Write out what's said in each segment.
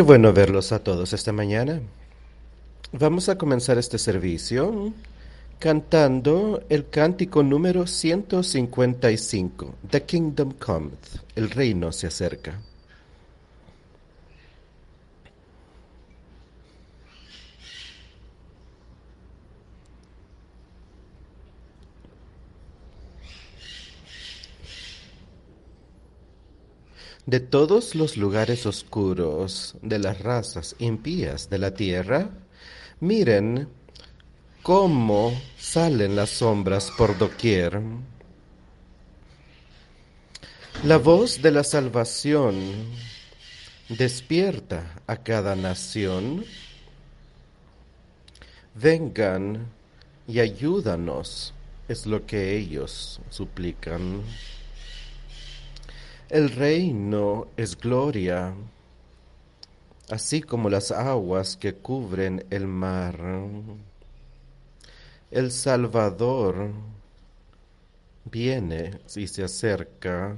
Qué bueno verlos a todos esta mañana. Vamos a comenzar este servicio cantando el cántico número 155, The Kingdom Cometh, el reino se acerca. De todos los lugares oscuros de las razas impías de la tierra, miren cómo salen las sombras por doquier. La voz de la salvación despierta a cada nación. Vengan y ayúdanos, es lo que ellos suplican. El reino es gloria, así como las aguas que cubren el mar. El Salvador viene y se acerca.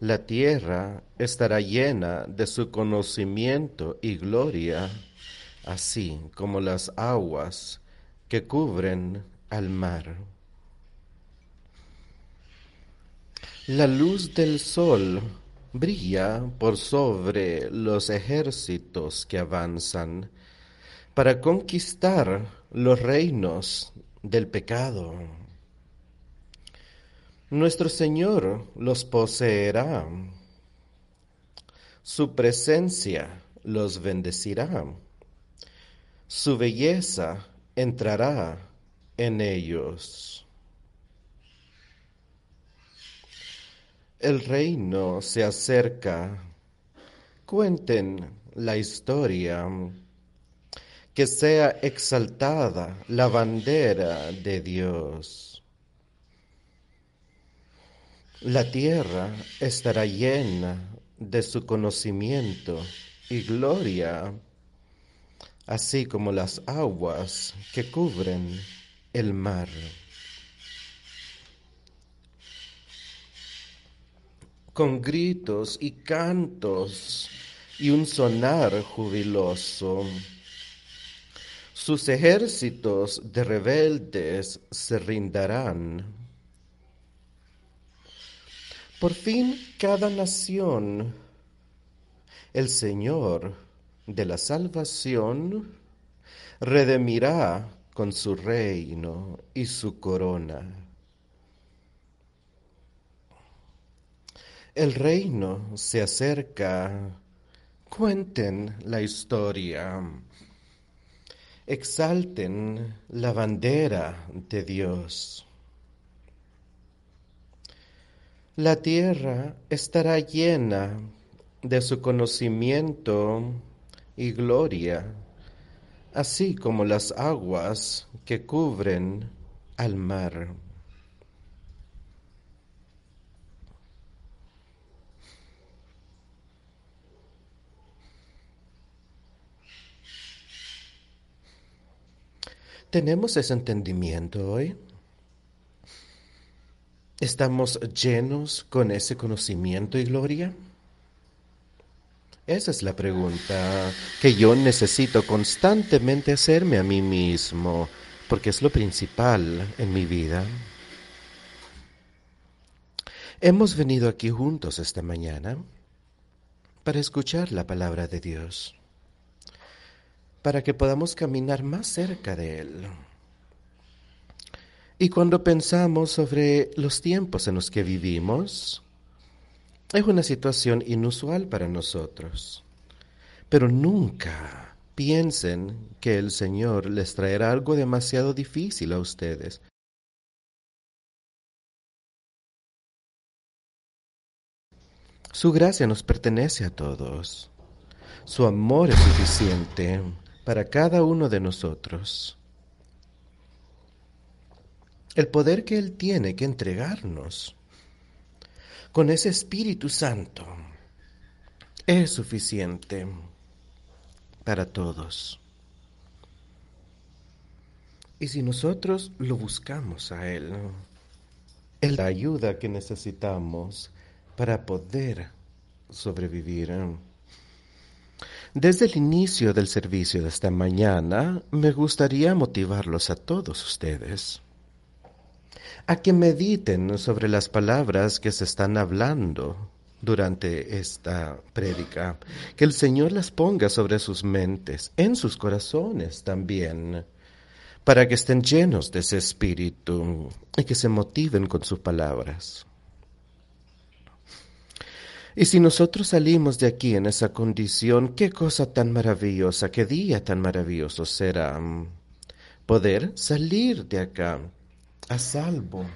La tierra estará llena de su conocimiento y gloria, así como las aguas que cubren al mar. La luz del sol brilla por sobre los ejércitos que avanzan para conquistar los reinos del pecado. Nuestro Señor los poseerá. Su presencia los bendecirá. Su belleza entrará en ellos. El reino se acerca. Cuenten la historia. Que sea exaltada la bandera de Dios. La tierra estará llena de su conocimiento y gloria, así como las aguas que cubren el mar. Con gritos y cantos y un sonar jubiloso. Sus ejércitos de rebeldes se rindarán. Por fin cada nación, el Señor de la salvación, redimirá con su reino y su corona. El reino se acerca. Cuenten la historia. Exalten la bandera de Dios. La tierra estará llena de su conocimiento y gloria, así como las aguas que cubren al mar. ¿Tenemos ese entendimiento hoy? ¿Estamos llenos con ese conocimiento y gloria? Esa es la pregunta que yo necesito constantemente hacerme a mí mismo, porque es lo principal en mi vida. Hemos venido aquí juntos esta mañana para escuchar la palabra de Dios para que podamos caminar más cerca de Él. Y cuando pensamos sobre los tiempos en los que vivimos, es una situación inusual para nosotros. Pero nunca piensen que el Señor les traerá algo demasiado difícil a ustedes. Su gracia nos pertenece a todos. Su amor es suficiente para cada uno de nosotros. El poder que Él tiene que entregarnos con ese Espíritu Santo es suficiente para todos. Y si nosotros lo buscamos a Él, Él la ayuda que necesitamos para poder sobrevivir. Desde el inicio del servicio de esta mañana, me gustaría motivarlos a todos ustedes a que mediten sobre las palabras que se están hablando durante esta prédica, que el Señor las ponga sobre sus mentes, en sus corazones también, para que estén llenos de ese espíritu y que se motiven con sus palabras. Y si nosotros salimos de aquí en esa condición, qué cosa tan maravillosa, qué día tan maravilloso será poder salir de acá a salvo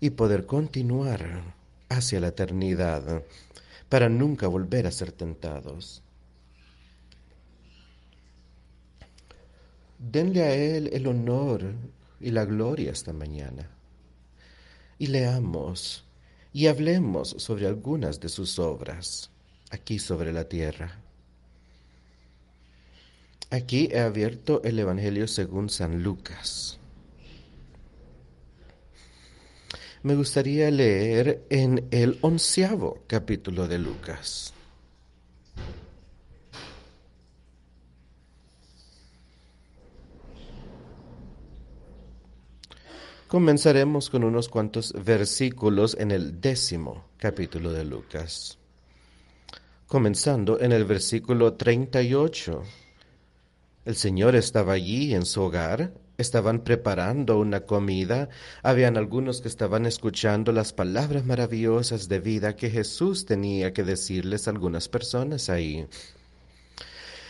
y poder continuar hacia la eternidad para nunca volver a ser tentados. Denle a Él el honor y la gloria esta mañana. Y leamos y hablemos sobre algunas de sus obras aquí sobre la tierra. Aquí he abierto el Evangelio según San Lucas. me gustaría leer en el onceavo capítulo de Lucas. Comenzaremos con unos cuantos versículos en el décimo capítulo de Lucas. Comenzando en el versículo 38. El Señor estaba allí en su hogar estaban preparando una comida, habían algunos que estaban escuchando las palabras maravillosas de vida que Jesús tenía que decirles a algunas personas ahí.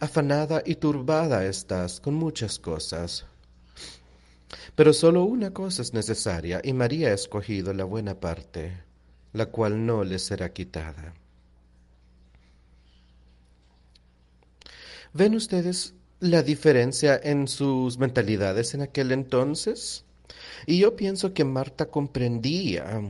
afanada y turbada estás con muchas cosas. Pero solo una cosa es necesaria, y María ha escogido la buena parte, la cual no le será quitada. ¿Ven ustedes la diferencia en sus mentalidades en aquel entonces? Y yo pienso que Marta comprendía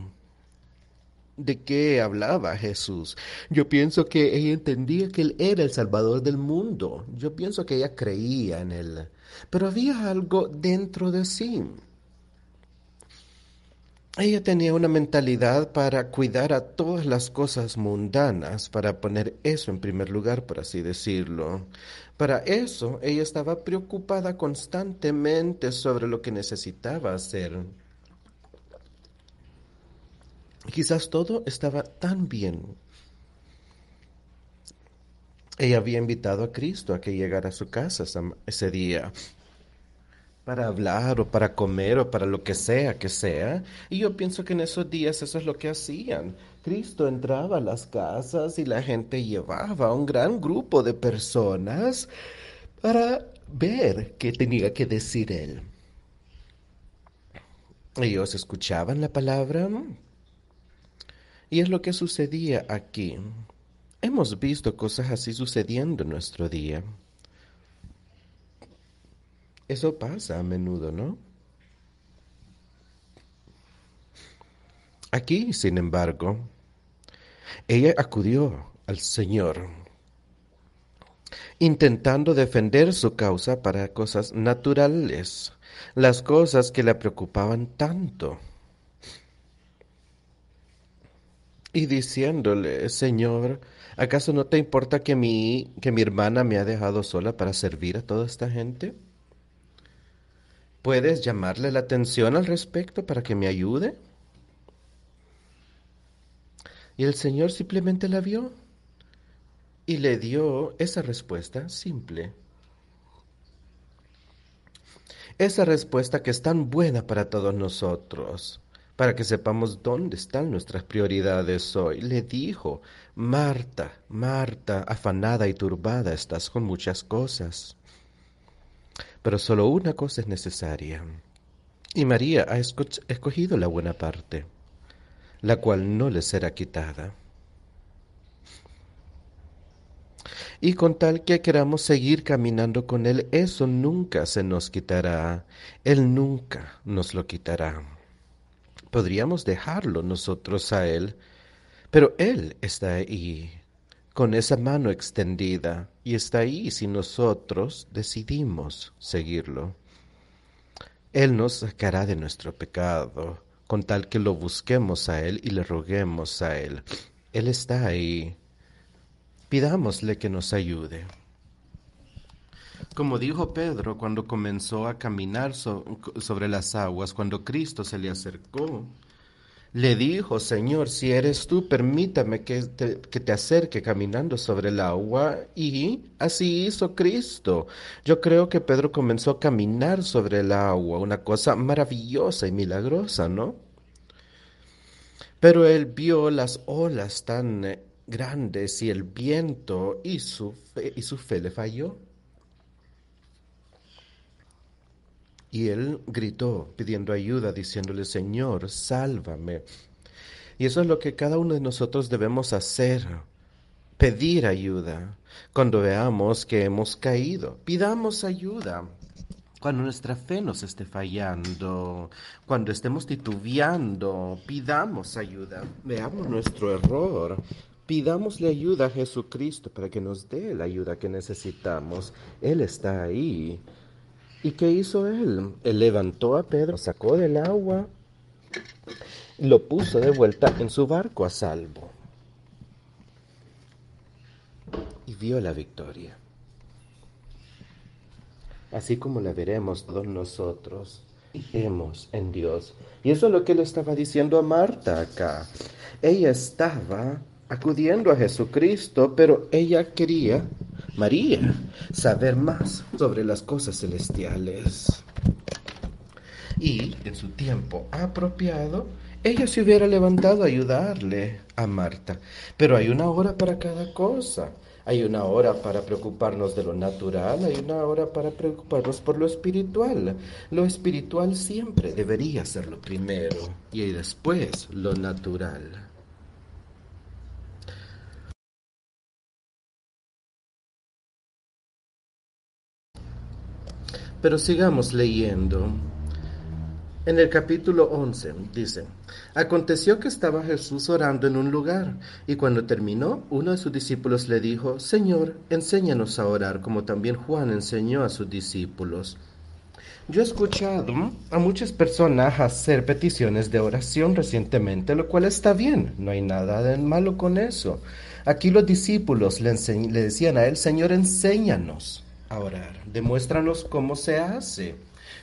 de qué hablaba Jesús. Yo pienso que ella entendía que Él era el Salvador del mundo. Yo pienso que ella creía en Él. Pero había algo dentro de sí ella tenía una mentalidad para cuidar a todas las cosas mundanas, para poner eso en primer lugar, por así decirlo. Para eso ella estaba preocupada constantemente sobre lo que necesitaba hacer. Quizás todo estaba tan bien. Ella había invitado a Cristo a que llegara a su casa ese día para hablar o para comer o para lo que sea que sea. Y yo pienso que en esos días eso es lo que hacían. Cristo entraba a las casas y la gente llevaba a un gran grupo de personas para ver qué tenía que decir él. Ellos escuchaban la palabra y es lo que sucedía aquí. Hemos visto cosas así sucediendo en nuestro día. Eso pasa a menudo, ¿no? Aquí, sin embargo, ella acudió al Señor, intentando defender su causa para cosas naturales, las cosas que le preocupaban tanto. Y diciéndole, Señor, ¿acaso no te importa que mi, que mi hermana me ha dejado sola para servir a toda esta gente? ¿Puedes llamarle la atención al respecto para que me ayude? Y el Señor simplemente la vio y le dio esa respuesta simple. Esa respuesta que es tan buena para todos nosotros, para que sepamos dónde están nuestras prioridades hoy. Le dijo, Marta, Marta, afanada y turbada estás con muchas cosas pero solo una cosa es necesaria. Y María ha escogido la buena parte, la cual no le será quitada. Y con tal que queramos seguir caminando con Él, eso nunca se nos quitará. Él nunca nos lo quitará. Podríamos dejarlo nosotros a Él, pero Él está ahí, con esa mano extendida, y está ahí si nosotros decidimos seguirlo. Él nos sacará de nuestro pecado, con tal que lo busquemos a Él y le roguemos a Él. Él está ahí. Pidámosle que nos ayude. Como dijo Pedro cuando comenzó a caminar sobre las aguas, cuando Cristo se le acercó, le dijo, Señor, si eres tú, permítame que te, que te, acerque caminando sobre el agua. Y así hizo Cristo. Yo creo que Pedro comenzó a caminar sobre el agua, una cosa maravillosa y milagrosa, ¿no? Pero él vio las olas tan eh, grandes y el viento y su y su fe le falló. Y él gritó pidiendo ayuda, diciéndole, Señor, sálvame. Y eso es lo que cada uno de nosotros debemos hacer, pedir ayuda. Cuando veamos que hemos caído, pidamos ayuda. Cuando nuestra fe nos esté fallando, cuando estemos titubeando, pidamos ayuda. Veamos nuestro error. Pidámosle ayuda a Jesucristo para que nos dé la ayuda que necesitamos. Él está ahí. ¿Y qué hizo él? Él levantó a Pedro, sacó del agua, lo puso de vuelta en su barco a salvo. Y vio la victoria. Así como la veremos todos nosotros. Hemos en Dios. Y eso es lo que él estaba diciendo a Marta acá. Ella estaba acudiendo a Jesucristo, pero ella quería María saber más sobre las cosas celestiales. Y en su tiempo apropiado, ella se hubiera levantado a ayudarle a Marta. Pero hay una hora para cada cosa. Hay una hora para preocuparnos de lo natural, hay una hora para preocuparnos por lo espiritual. Lo espiritual siempre debería ser lo primero y después lo natural. Pero sigamos leyendo. En el capítulo 11 dice, Aconteció que estaba Jesús orando en un lugar, y cuando terminó, uno de sus discípulos le dijo, Señor, enséñanos a orar, como también Juan enseñó a sus discípulos. Yo he escuchado a muchas personas hacer peticiones de oración recientemente, lo cual está bien, no hay nada de malo con eso. Aquí los discípulos le, le decían a él, Señor, enséñanos orar. Demuéstranos cómo se hace.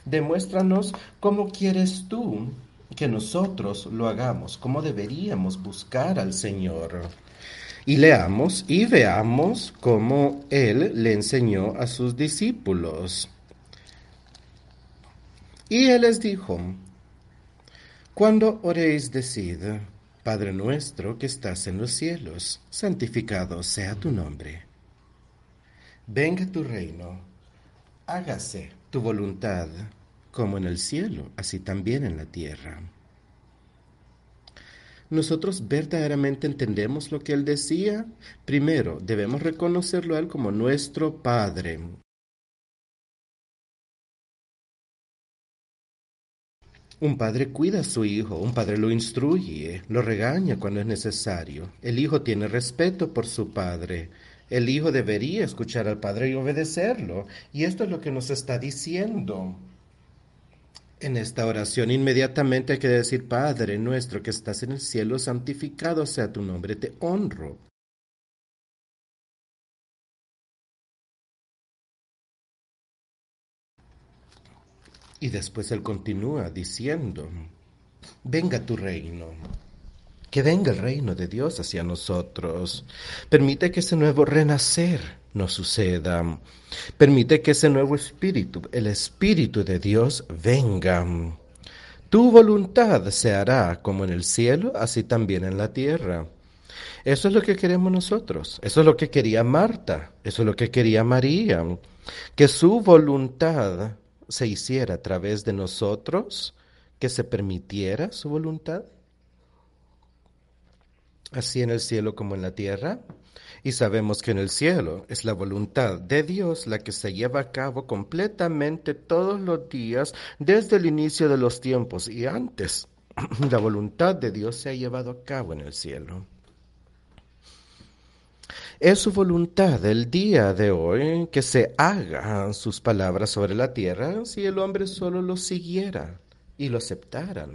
Demuéstranos cómo quieres tú que nosotros lo hagamos, cómo deberíamos buscar al Señor. Y leamos y veamos cómo Él le enseñó a sus discípulos. Y Él les dijo, cuando oréis, decid, Padre nuestro que estás en los cielos, santificado sea tu nombre Venga tu reino, hágase tu voluntad, como en el cielo, así también en la tierra. ¿Nosotros verdaderamente entendemos lo que Él decía? Primero, debemos reconocerlo a Él como nuestro Padre. Un padre cuida a su hijo, un padre lo instruye, lo regaña cuando es necesario. El hijo tiene respeto por su padre. El Hijo debería escuchar al Padre y obedecerlo. Y esto es lo que nos está diciendo. En esta oración inmediatamente hay que decir, Padre nuestro que estás en el cielo, santificado sea tu nombre, te honro. Y después él continúa diciendo, venga tu reino. Que venga el reino de Dios hacia nosotros. Permite que ese nuevo renacer nos suceda. Permite que ese nuevo espíritu, el espíritu de Dios, venga. Tu voluntad se hará como en el cielo, así también en la tierra. Eso es lo que queremos nosotros. Eso es lo que quería Marta. Eso es lo que quería María. Que su voluntad se hiciera a través de nosotros, que se permitiera su voluntad así en el cielo como en la tierra. Y sabemos que en el cielo es la voluntad de Dios la que se lleva a cabo completamente todos los días desde el inicio de los tiempos y antes. La voluntad de Dios se ha llevado a cabo en el cielo. Es su voluntad el día de hoy que se hagan sus palabras sobre la tierra si el hombre solo lo siguiera y lo aceptara.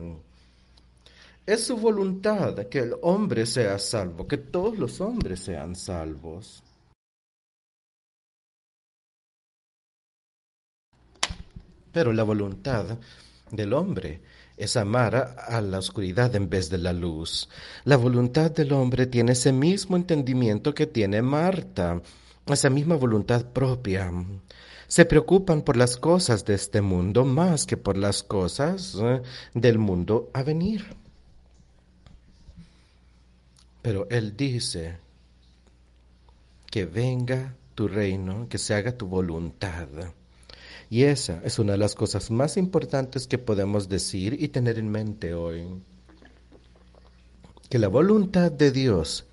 Es su voluntad que el hombre sea salvo, que todos los hombres sean salvos. Pero la voluntad del hombre es amar a la oscuridad en vez de la luz. La voluntad del hombre tiene ese mismo entendimiento que tiene Marta, esa misma voluntad propia. Se preocupan por las cosas de este mundo más que por las cosas eh, del mundo a venir. Pero Él dice que venga tu reino, que se haga tu voluntad. Y esa es una de las cosas más importantes que podemos decir y tener en mente hoy. Que la voluntad de Dios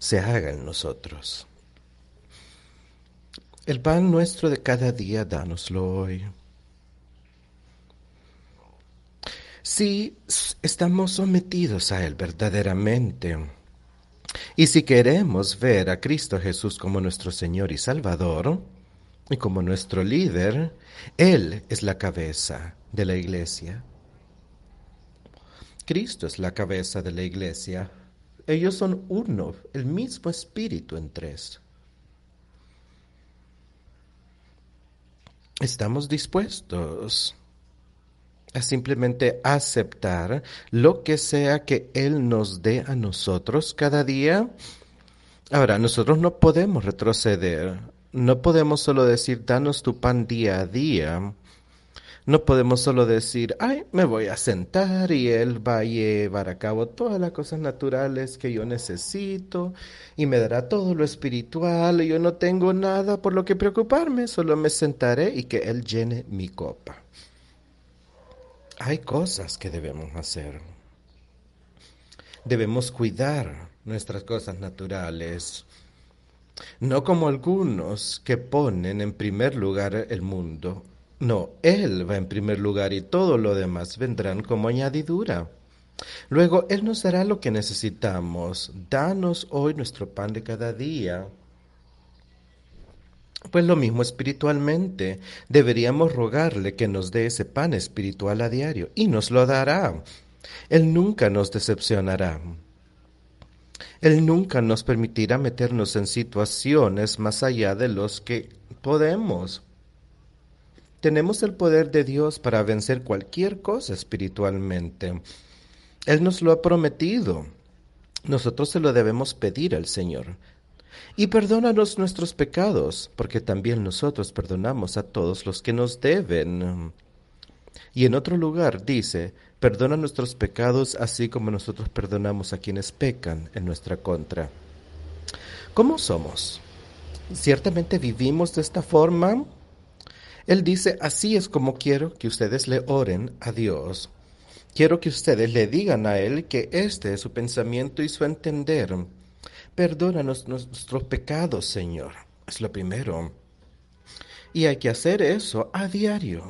se haga en nosotros. El pan nuestro de cada día, dánoslo hoy. Si estamos sometidos a Él verdaderamente, y si queremos ver a Cristo Jesús como nuestro Señor y Salvador, y como nuestro líder, Él es la cabeza de la iglesia. Cristo es la cabeza de la iglesia. Ellos son uno, el mismo espíritu en tres. Estamos dispuestos a simplemente aceptar lo que sea que Él nos dé a nosotros cada día. Ahora, nosotros no podemos retroceder no podemos solo decir, danos tu pan día a día. No podemos solo decir, ay, me voy a sentar y Él va a llevar a cabo todas las cosas naturales que yo necesito y me dará todo lo espiritual y yo no tengo nada por lo que preocuparme, solo me sentaré y que Él llene mi copa. Hay cosas que debemos hacer. Debemos cuidar nuestras cosas naturales no como algunos que ponen en primer lugar el mundo. No, Él va en primer lugar y todo lo demás vendrán como añadidura. Luego Él nos dará lo que necesitamos. Danos hoy nuestro pan de cada día. Pues lo mismo espiritualmente. Deberíamos rogarle que nos dé ese pan espiritual a diario y nos lo dará. Él nunca nos decepcionará. Él nunca nos permitirá meternos en situaciones más allá de los que podemos. Tenemos el poder de Dios para vencer cualquier cosa espiritualmente. Él nos lo ha prometido. Nosotros se lo debemos pedir al Señor. Y perdónanos nuestros pecados, porque también nosotros perdonamos a todos los que nos deben. Y en otro lugar dice, Perdona nuestros pecados así como nosotros perdonamos a quienes pecan en nuestra contra. ¿Cómo somos? ¿Ciertamente vivimos de esta forma? Él dice, así es como quiero que ustedes le oren a Dios. Quiero que ustedes le digan a Él que este es su pensamiento y su entender. Perdónanos nuestros pecados, Señor. Es lo primero. Y hay que hacer eso a diario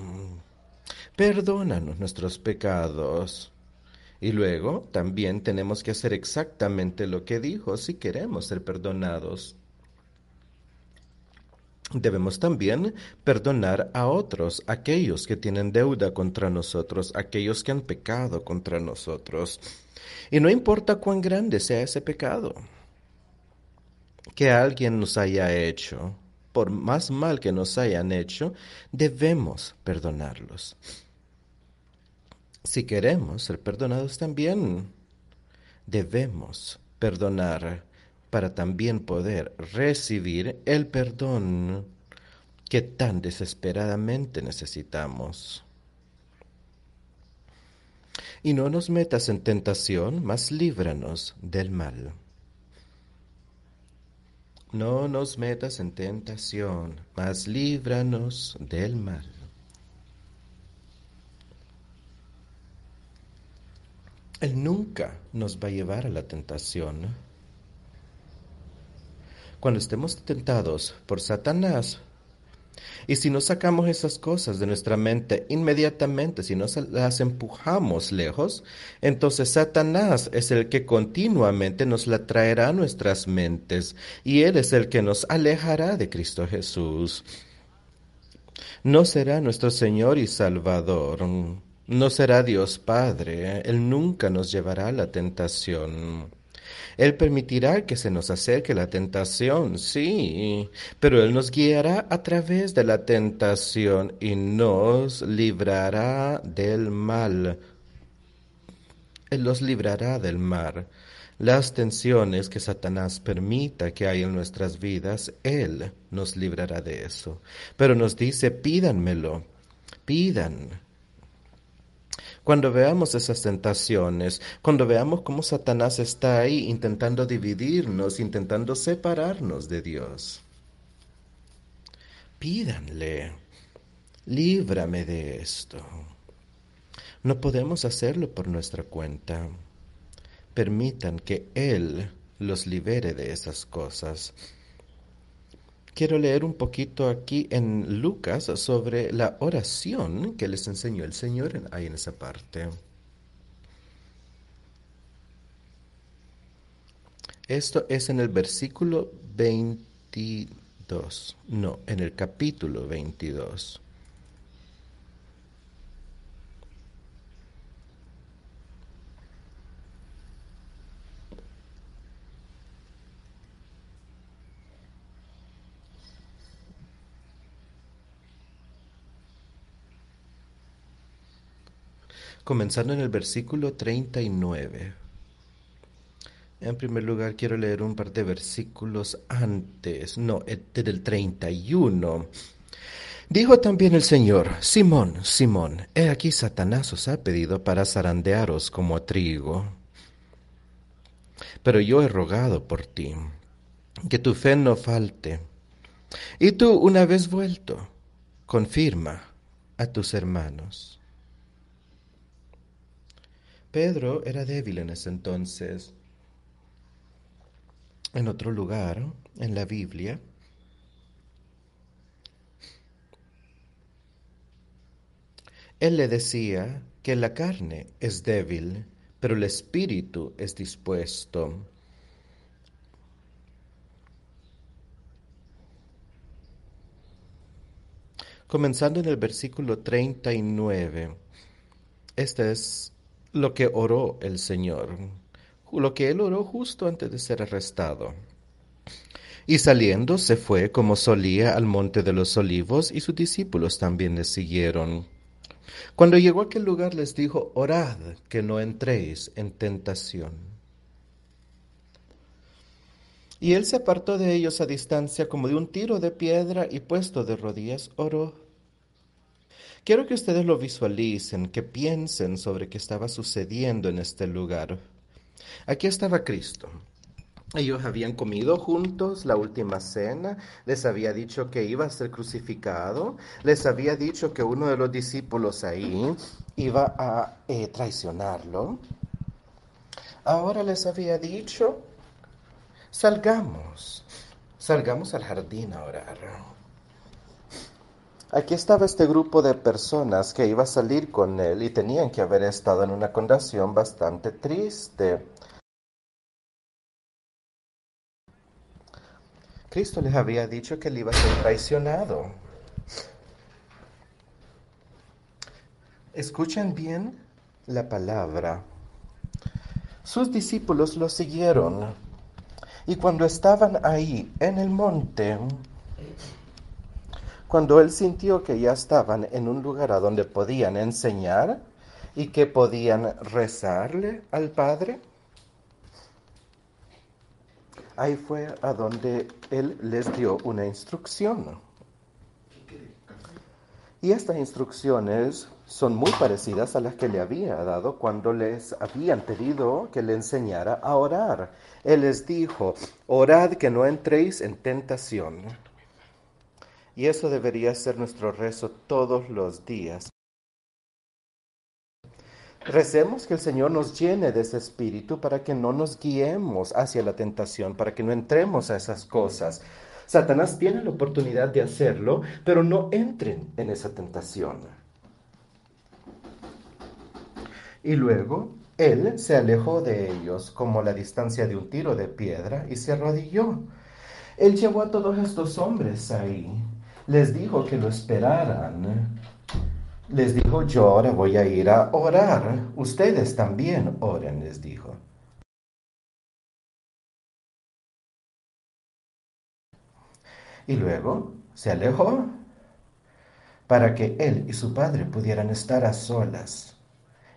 perdónanos nuestros pecados. Y luego también tenemos que hacer exactamente lo que dijo si queremos ser perdonados. Debemos también perdonar a otros, aquellos que tienen deuda contra nosotros, aquellos que han pecado contra nosotros. Y no importa cuán grande sea ese pecado que alguien nos haya hecho, por más mal que nos hayan hecho, debemos perdonarlos si queremos ser perdonados también, debemos perdonar para también poder recibir el perdón que tan desesperadamente necesitamos. Y no nos metas en tentación, mas líbranos del mal. No nos metas en tentación, mas líbranos del mal. Él nunca nos va a llevar a la tentación. Cuando estemos tentados por Satanás, y si no sacamos esas cosas de nuestra mente inmediatamente, si no las empujamos lejos, entonces Satanás es el que continuamente nos la traerá a nuestras mentes y Él es el que nos alejará de Cristo Jesús. No será nuestro Señor y Salvador. No será Dios Padre. Él nunca nos llevará a la tentación. Él permitirá que se nos acerque la tentación, sí, pero Él nos guiará a través de la tentación y nos librará del mal. Él nos librará del mal. Las tensiones que Satanás permita que hay en nuestras vidas, Él nos librará de eso. Pero nos dice, pídanmelo, pidan cuando veamos esas tentaciones, cuando veamos cómo Satanás está ahí intentando dividirnos, intentando separarnos de Dios, pídanle, líbrame de esto. No podemos hacerlo por nuestra cuenta. Permitan que Él los libere de esas cosas quiero leer un poquito aquí en Lucas sobre la oración que les enseñó el Señor ahí en esa parte. Esto es en el versículo 22, no, en el capítulo 22. Comenzando en el versículo 39. En primer lugar, quiero leer un par de versículos antes, no, desde el 31. Dijo también el Señor, Simón, Simón, he aquí Satanás os ha pedido para zarandearos como trigo. Pero yo he rogado por ti, que tu fe no falte. Y tú, una vez vuelto, confirma a tus hermanos. Pedro era débil en ese entonces. En otro lugar, en la Biblia, él le decía que la carne es débil, pero el espíritu es dispuesto. Comenzando en el versículo 39, este es lo que oró el Señor, lo que él oró justo antes de ser arrestado. Y saliendo se fue como solía al monte de los olivos y sus discípulos también le siguieron. Cuando llegó a aquel lugar les dijo, orad que no entréis en tentación. Y él se apartó de ellos a distancia como de un tiro de piedra y puesto de rodillas oró Quiero que ustedes lo visualicen, que piensen sobre qué estaba sucediendo en este lugar. Aquí estaba Cristo. Ellos habían comido juntos la última cena, les había dicho que iba a ser crucificado, les había dicho que uno de los discípulos ahí iba a eh, traicionarlo. Ahora les había dicho, salgamos, salgamos al jardín a orar. Aquí estaba este grupo de personas que iba a salir con él y tenían que haber estado en una condición bastante triste. Cristo les había dicho que él iba a ser traicionado. Escuchen bien la palabra. Sus discípulos lo siguieron y cuando estaban ahí en el monte, cuando él sintió que ya estaban en un lugar a donde podían enseñar y que podían rezarle al Padre, ahí fue a donde él les dio una instrucción. Y estas instrucciones son muy parecidas a las que le había dado cuando les habían pedido que le enseñara a orar. Él les dijo, orad que no entréis en tentación. Y eso debería ser nuestro rezo todos los días. Recemos que el Señor nos llene de ese espíritu para que no nos guiemos hacia la tentación, para que no entremos a esas cosas. Satanás tiene la oportunidad de hacerlo, pero no entren en esa tentación. Y luego él se alejó de ellos como la distancia de un tiro de piedra y se arrodilló. Él llevó a todos estos hombres ahí. Les dijo que lo esperaran les dijo, yo ahora voy a ir a orar. Ustedes también oren, les dijo. Y luego se alejó para que él y su padre pudieran estar a solas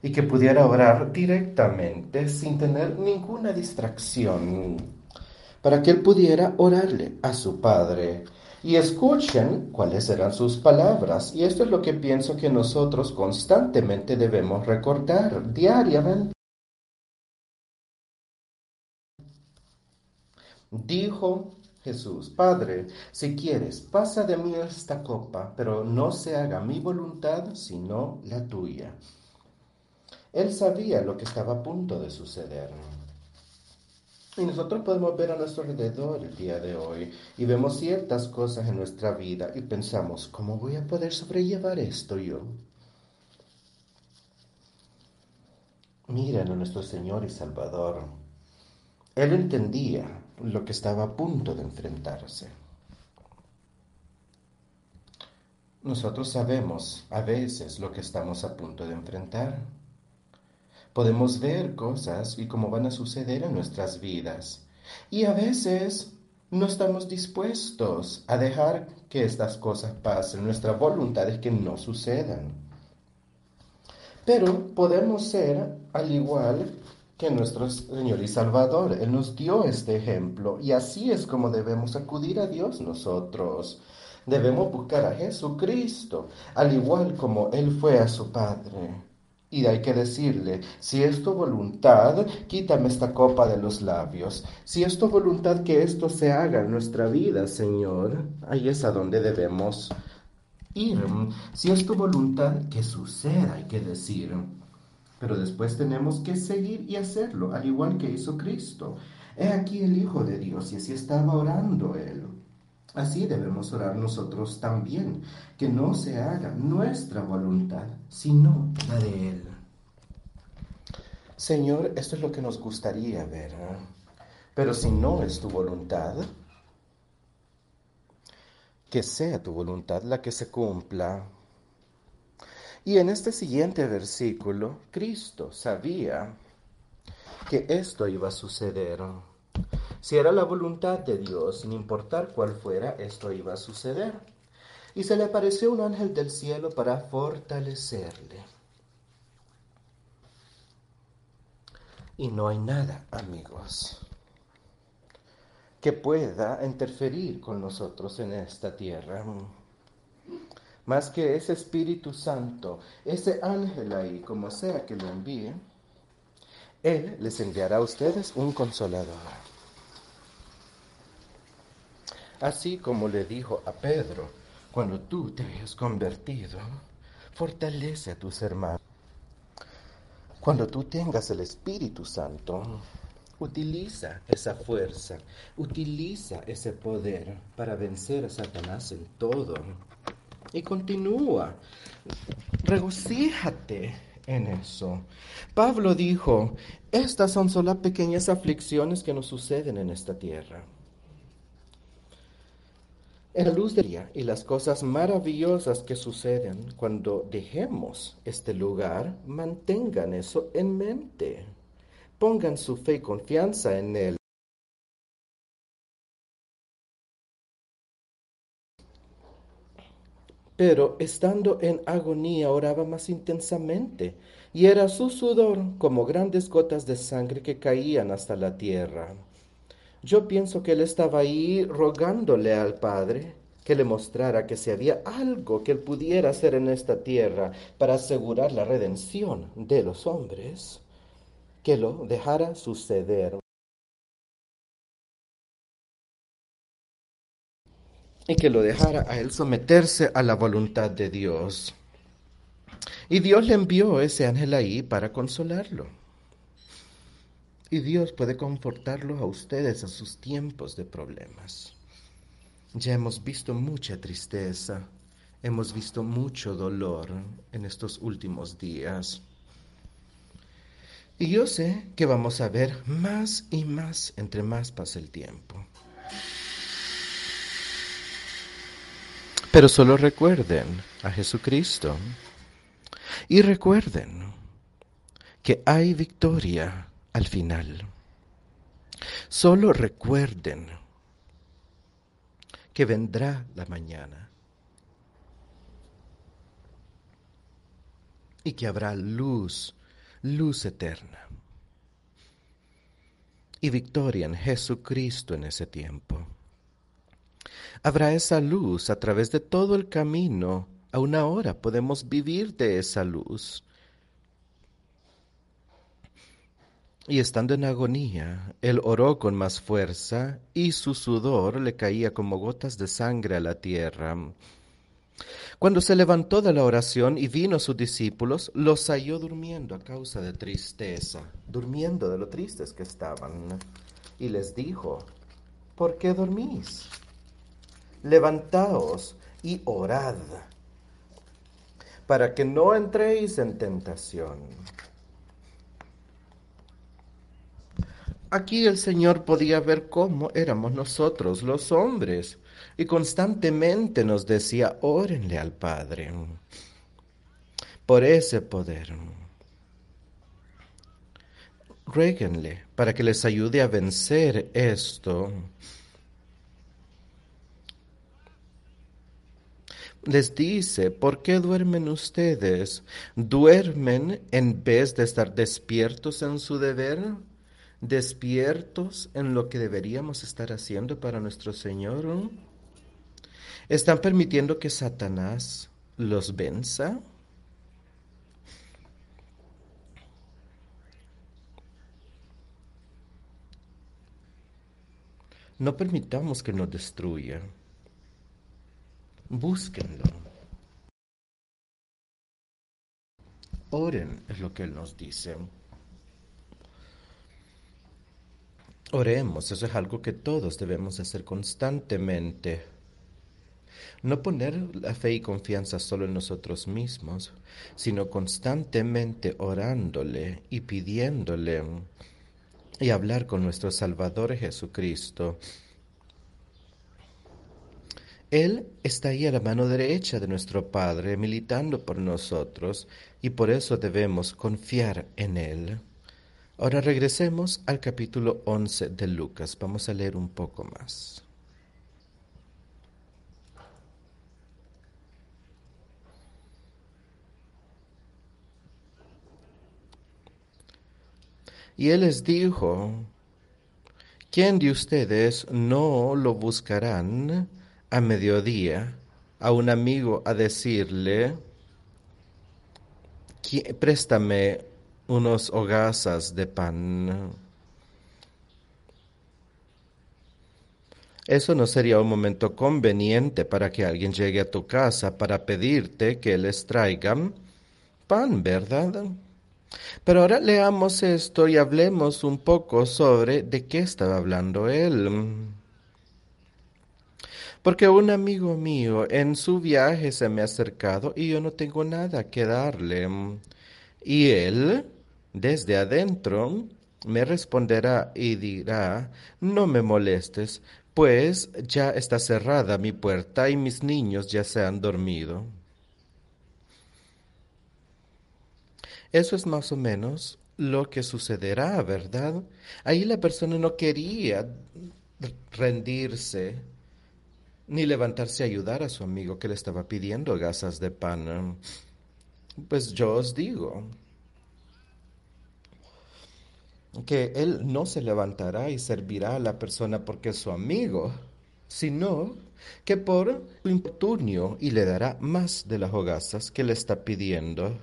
y que pudiera orar directamente sin tener ninguna distracción, para que él pudiera orarle a su padre y escuchen cuáles serán sus palabras. Y esto es lo que pienso que nosotros constantemente debemos recordar diariamente. Dijo Jesús, Padre, si quieres, pasa de mí esta copa, pero no se haga mi voluntad, sino la tuya. Él sabía lo que estaba a punto de suceder. Y nosotros podemos ver a nuestro alrededor el día de hoy y vemos ciertas cosas en nuestra vida y pensamos, ¿cómo voy a poder sobrellevar esto yo? Miren a nuestro Señor y Salvador. Él entendía lo que estaba a punto de enfrentarse. Nosotros sabemos a veces lo que estamos a punto de enfrentar. Podemos ver cosas y cómo van a suceder en nuestras vidas. Y a veces no estamos dispuestos a dejar que estas cosas pasen. Nuestra voluntad es que no sucedan. Pero podemos ser al igual que nuestro Señor y Salvador. Él nos dio este ejemplo y así es como debemos acudir a Dios nosotros. Debemos buscar a Jesucristo, al igual como Él fue a su Padre. Y hay que decirle, si es tu voluntad, quítame esta copa de los labios. Si es tu voluntad que esto se haga en nuestra vida, Señor, ahí es a donde debemos ir. Si es tu voluntad, que suceda, hay que decir. Pero después tenemos que seguir y hacerlo, al igual que hizo Cristo. He aquí el Hijo de Dios, y así estaba orando Él. Así debemos orar nosotros también, que no se haga nuestra voluntad, sino la de Él. Señor, esto es lo que nos gustaría ver, ¿eh? pero si no es tu voluntad, que sea tu voluntad la que se cumpla. Y en este siguiente versículo, Cristo sabía que esto iba a suceder. Si era la voluntad de Dios, sin importar cuál fuera, esto iba a suceder. Y se le apareció un ángel del cielo para fortalecerle. Y no hay nada, amigos, que pueda interferir con nosotros en esta tierra. Más que ese Espíritu Santo, ese ángel ahí, como sea que lo envíe, Él les enviará a ustedes un consolador. Así como le dijo a Pedro, cuando tú te hayas convertido, fortalece a tus hermanos. Cuando tú tengas el Espíritu Santo, utiliza esa fuerza, utiliza ese poder para vencer a Satanás en todo. Y continúa, regocíjate en eso. Pablo dijo, estas son solo pequeñas aflicciones que nos suceden en esta tierra la luz del día y las cosas maravillosas que suceden cuando dejemos este lugar, mantengan eso en mente. Pongan su fe y confianza en Él. Pero estando en agonía oraba más intensamente, y era su sudor como grandes gotas de sangre que caían hasta la tierra. Yo pienso que él estaba ahí rogándole al Padre que le mostrara que si había algo que él pudiera hacer en esta tierra para asegurar la redención de los hombres, que lo dejara suceder. Y que lo dejara a él someterse a la voluntad de Dios. Y Dios le envió ese ángel ahí para consolarlo. Y Dios puede confortarlos a ustedes a sus tiempos de problemas. Ya hemos visto mucha tristeza, hemos visto mucho dolor en estos últimos días. Y yo sé que vamos a ver más y más entre más pasa el tiempo. Pero solo recuerden a Jesucristo y recuerden que hay victoria al final. Solo recuerden que vendrá la mañana y que habrá luz luz eterna y victoria en Jesucristo en ese tiempo. Habrá esa luz a través de todo el camino. A una hora podemos vivir de esa luz. Y estando en agonía, él oró con más fuerza y su sudor le caía como gotas de sangre a la tierra. Cuando se levantó de la oración y vino a sus discípulos, los halló durmiendo a causa de tristeza, durmiendo de lo tristes que estaban. Y les dijo, ¿por qué dormís? Levantaos y orad, para que no entréis en tentación. Aquí el Señor podía ver cómo éramos nosotros los hombres y constantemente nos decía, órenle al Padre por ese poder. Ruéguenle para que les ayude a vencer esto. Les dice, ¿por qué duermen ustedes? ¿Duermen en vez de estar despiertos en su deber? ¿Despiertos en lo que deberíamos estar haciendo para nuestro Señor? ¿Están permitiendo que Satanás los venza? No permitamos que nos destruya. Búsquenlo. Oren, es lo que Él nos dice. Oremos, eso es algo que todos debemos hacer constantemente. No poner la fe y confianza solo en nosotros mismos, sino constantemente orándole y pidiéndole y hablar con nuestro Salvador Jesucristo. Él está ahí a la mano derecha de nuestro Padre, militando por nosotros, y por eso debemos confiar en Él. Ahora regresemos al capítulo 11 de Lucas. Vamos a leer un poco más. Y él les dijo, ¿quién de ustedes no lo buscarán a mediodía a un amigo a decirle, préstame unos hogazas de pan? Eso no sería un momento conveniente para que alguien llegue a tu casa para pedirte que les traigan pan, ¿verdad? Pero ahora leamos esto y hablemos un poco sobre de qué estaba hablando él. Porque un amigo mío en su viaje se me ha acercado y yo no tengo nada que darle. Y él, desde adentro, me responderá y dirá, no me molestes, pues ya está cerrada mi puerta y mis niños ya se han dormido. Eso es más o menos lo que sucederá, ¿verdad? Ahí la persona no quería rendirse ni levantarse a ayudar a su amigo que le estaba pidiendo gasas de pan. Pues yo os digo que él no se levantará y servirá a la persona porque es su amigo, sino que por infortunio y le dará más de las hogazas que le está pidiendo.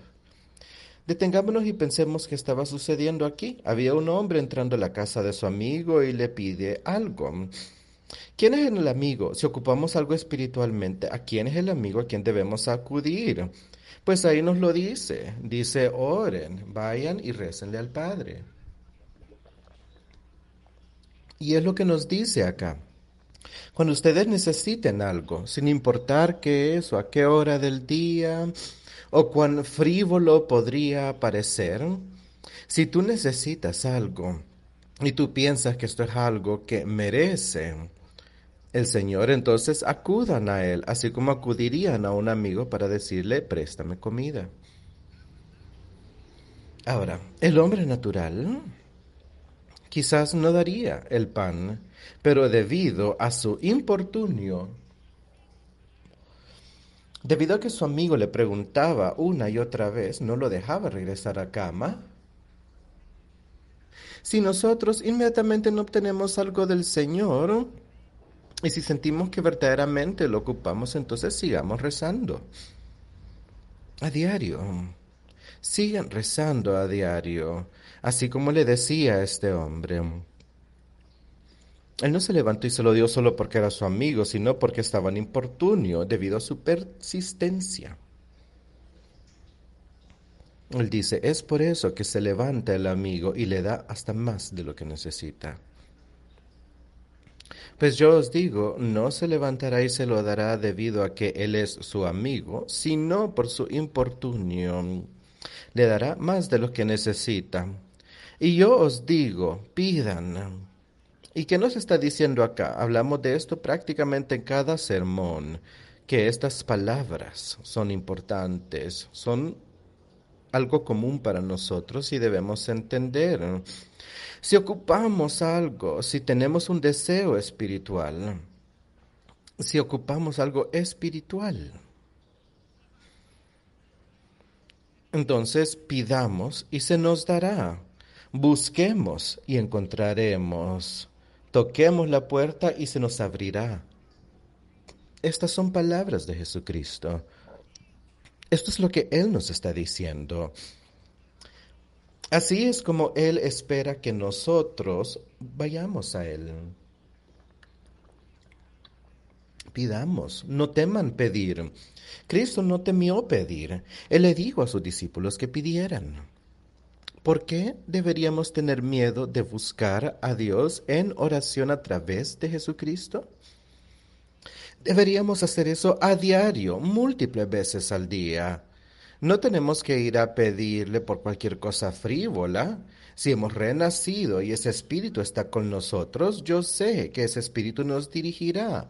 Detengámonos y pensemos qué estaba sucediendo aquí. Había un hombre entrando a la casa de su amigo y le pide algo. ¿Quién es el amigo? Si ocupamos algo espiritualmente, ¿a quién es el amigo a quien debemos acudir? Pues ahí nos lo dice. Dice, oren, vayan y récenle al Padre. Y es lo que nos dice acá. Cuando ustedes necesiten algo, sin importar qué es o a qué hora del día o cuán frívolo podría parecer, si tú necesitas algo y tú piensas que esto es algo que merece el Señor, entonces acudan a Él, así como acudirían a un amigo para decirle, préstame comida. Ahora, el hombre natural quizás no daría el pan, pero debido a su importunio, debido a que su amigo le preguntaba una y otra vez, no lo dejaba regresar a cama, si nosotros inmediatamente no obtenemos algo del Señor, y si sentimos que verdaderamente lo ocupamos, entonces sigamos rezando. A diario. Sigan rezando a diario, así como le decía este hombre. Él no se levantó y se lo dio solo porque era su amigo, sino porque estaba en importunio debido a su persistencia. Él dice, es por eso que se levanta el amigo y le da hasta más de lo que necesita. Pues yo os digo, no se levantará y se lo dará debido a que él es su amigo, sino por su importunio. Le dará más de lo que necesita. Y yo os digo, pidan. ¿Y qué nos está diciendo acá? Hablamos de esto prácticamente en cada sermón, que estas palabras son importantes, son algo común para nosotros y debemos entender. Si ocupamos algo, si tenemos un deseo espiritual, si ocupamos algo espiritual, entonces pidamos y se nos dará. Busquemos y encontraremos. Toquemos la puerta y se nos abrirá. Estas son palabras de Jesucristo. Esto es lo que Él nos está diciendo. Así es como Él espera que nosotros vayamos a Él. Pidamos, no teman pedir. Cristo no temió pedir. Él le dijo a sus discípulos que pidieran. ¿Por qué deberíamos tener miedo de buscar a Dios en oración a través de Jesucristo? Deberíamos hacer eso a diario, múltiples veces al día. No tenemos que ir a pedirle por cualquier cosa frívola. Si hemos renacido y ese espíritu está con nosotros, yo sé que ese espíritu nos dirigirá.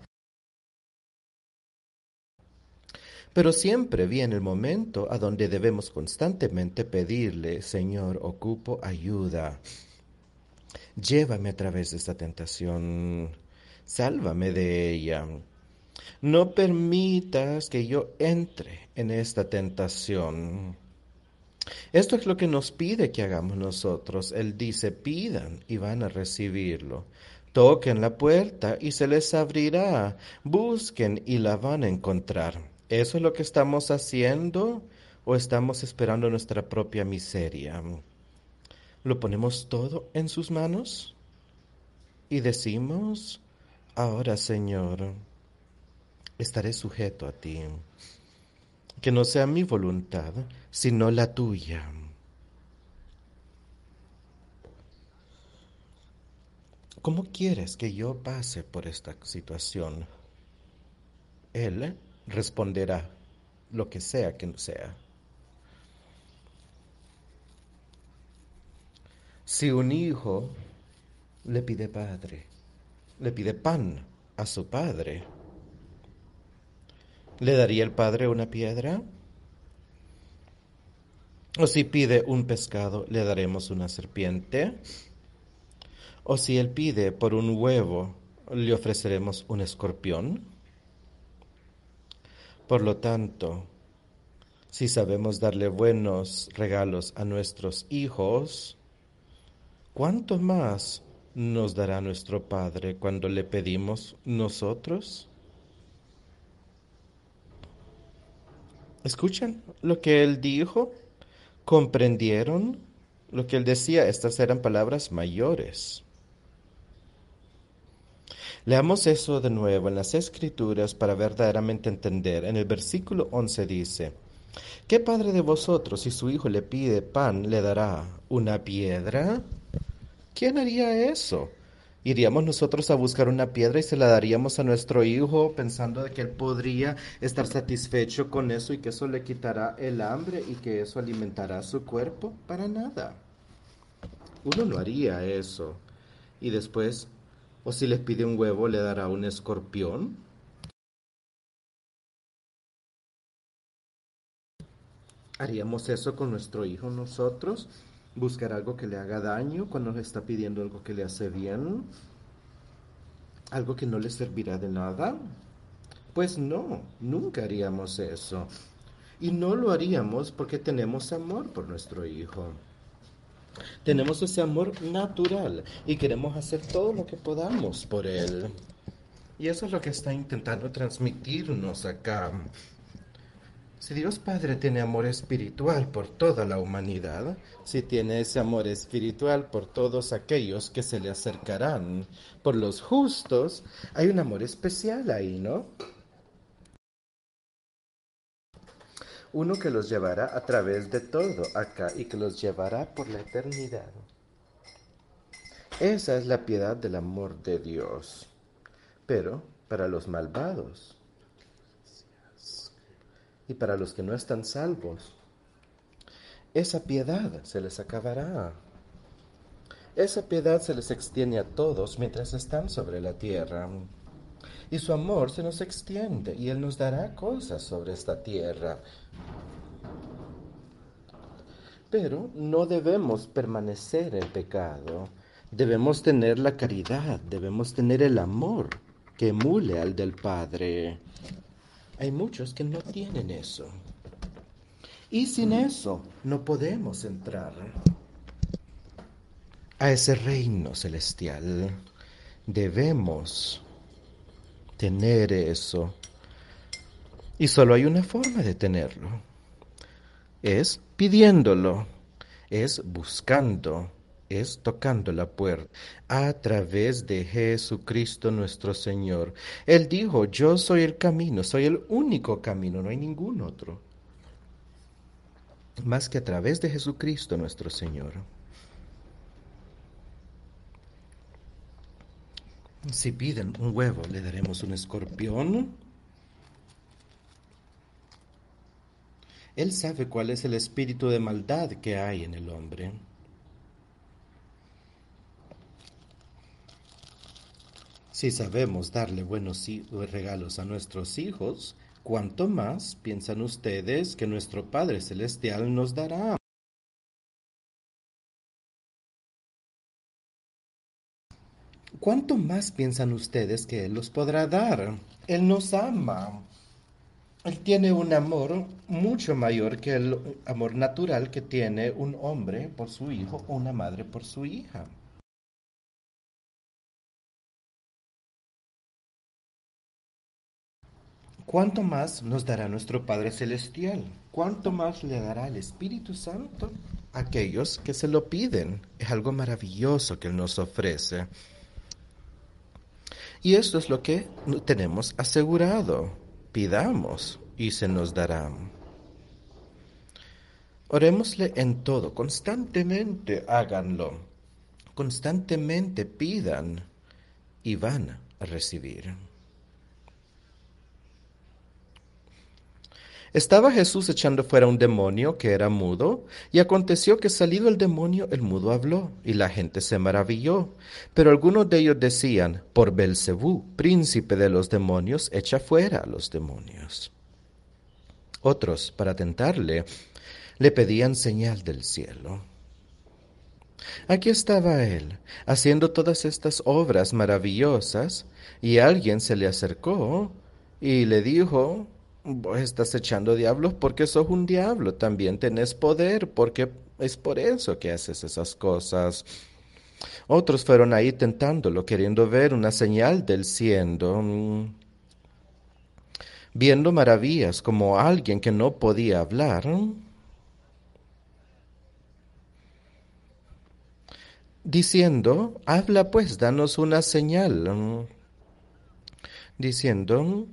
Pero siempre viene el momento a donde debemos constantemente pedirle, Señor, ocupo ayuda. Llévame a través de esta tentación. Sálvame de ella. No permitas que yo entre en esta tentación. Esto es lo que nos pide que hagamos nosotros. Él dice, pidan y van a recibirlo. Toquen la puerta y se les abrirá. Busquen y la van a encontrar. ¿Eso es lo que estamos haciendo o estamos esperando nuestra propia miseria? ¿Lo ponemos todo en sus manos? Y decimos, ahora Señor, estaré sujeto a ti. Que no sea mi voluntad, sino la tuya. ¿Cómo quieres que yo pase por esta situación? Él responderá lo que sea que sea. Si un hijo le pide padre, le pide pan a su padre, ¿Le daría el padre una piedra? O si pide un pescado, le daremos una serpiente. O si él pide por un huevo, le ofreceremos un escorpión. Por lo tanto, si sabemos darle buenos regalos a nuestros hijos, ¿cuánto más nos dará nuestro Padre cuando le pedimos nosotros? ¿Escuchan lo que él dijo? ¿Comprendieron lo que él decía? Estas eran palabras mayores. Leamos eso de nuevo en las Escrituras para verdaderamente entender. En el versículo 11 dice, ¿qué padre de vosotros si su hijo le pide pan le dará una piedra? ¿Quién haría eso? ¿Iríamos nosotros a buscar una piedra y se la daríamos a nuestro hijo pensando de que él podría estar satisfecho con eso y que eso le quitará el hambre y que eso alimentará su cuerpo? Para nada. Uno no haría eso. Y después, o si les pide un huevo, le dará un escorpión. ¿Haríamos eso con nuestro hijo nosotros? buscar algo que le haga daño cuando nos está pidiendo algo que le hace bien, algo que no le servirá de nada. Pues no, nunca haríamos eso. Y no lo haríamos porque tenemos amor por nuestro hijo. Tenemos ese amor natural y queremos hacer todo lo que podamos por él. Y eso es lo que está intentando transmitirnos acá. Si Dios Padre tiene amor espiritual por toda la humanidad, si tiene ese amor espiritual por todos aquellos que se le acercarán, por los justos, hay un amor especial ahí, ¿no? Uno que los llevará a través de todo acá y que los llevará por la eternidad. Esa es la piedad del amor de Dios. Pero para los malvados, y para los que no están salvos. Esa piedad se les acabará. Esa piedad se les extiende a todos mientras están sobre la tierra. Y su amor se nos extiende y Él nos dará cosas sobre esta tierra. Pero no debemos permanecer en pecado. Debemos tener la caridad, debemos tener el amor que emule al del Padre. Hay muchos que no tienen eso. Y sin eso no podemos entrar a ese reino celestial. Debemos tener eso. Y solo hay una forma de tenerlo. Es pidiéndolo, es buscando es tocando la puerta a través de Jesucristo nuestro Señor. Él dijo, yo soy el camino, soy el único camino, no hay ningún otro. Más que a través de Jesucristo nuestro Señor. Si piden un huevo, le daremos un escorpión. Él sabe cuál es el espíritu de maldad que hay en el hombre. Si sabemos darle buenos regalos a nuestros hijos, ¿cuánto más piensan ustedes que nuestro Padre Celestial nos dará? ¿Cuánto más piensan ustedes que Él los podrá dar? Él nos ama. Él tiene un amor mucho mayor que el amor natural que tiene un hombre por su hijo o una madre por su hija. ¿Cuánto más nos dará nuestro Padre Celestial? ¿Cuánto más le dará el Espíritu Santo a aquellos que se lo piden? Es algo maravilloso que Él nos ofrece. Y esto es lo que tenemos asegurado. Pidamos y se nos dará. Orémosle en todo, constantemente háganlo, constantemente pidan y van a recibir. Estaba Jesús echando fuera un demonio que era mudo, y aconteció que salido el demonio, el mudo habló, y la gente se maravilló. Pero algunos de ellos decían, por Belcebú, príncipe de los demonios, echa fuera a los demonios. Otros, para tentarle, le pedían señal del cielo. Aquí estaba él, haciendo todas estas obras maravillosas, y alguien se le acercó y le dijo, Vos estás echando diablos porque sos un diablo, también tenés poder, porque es por eso que haces esas cosas. Otros fueron ahí tentándolo, queriendo ver una señal del cielo, mm, viendo maravillas como alguien que no podía hablar. Diciendo, habla pues, danos una señal. diciendo,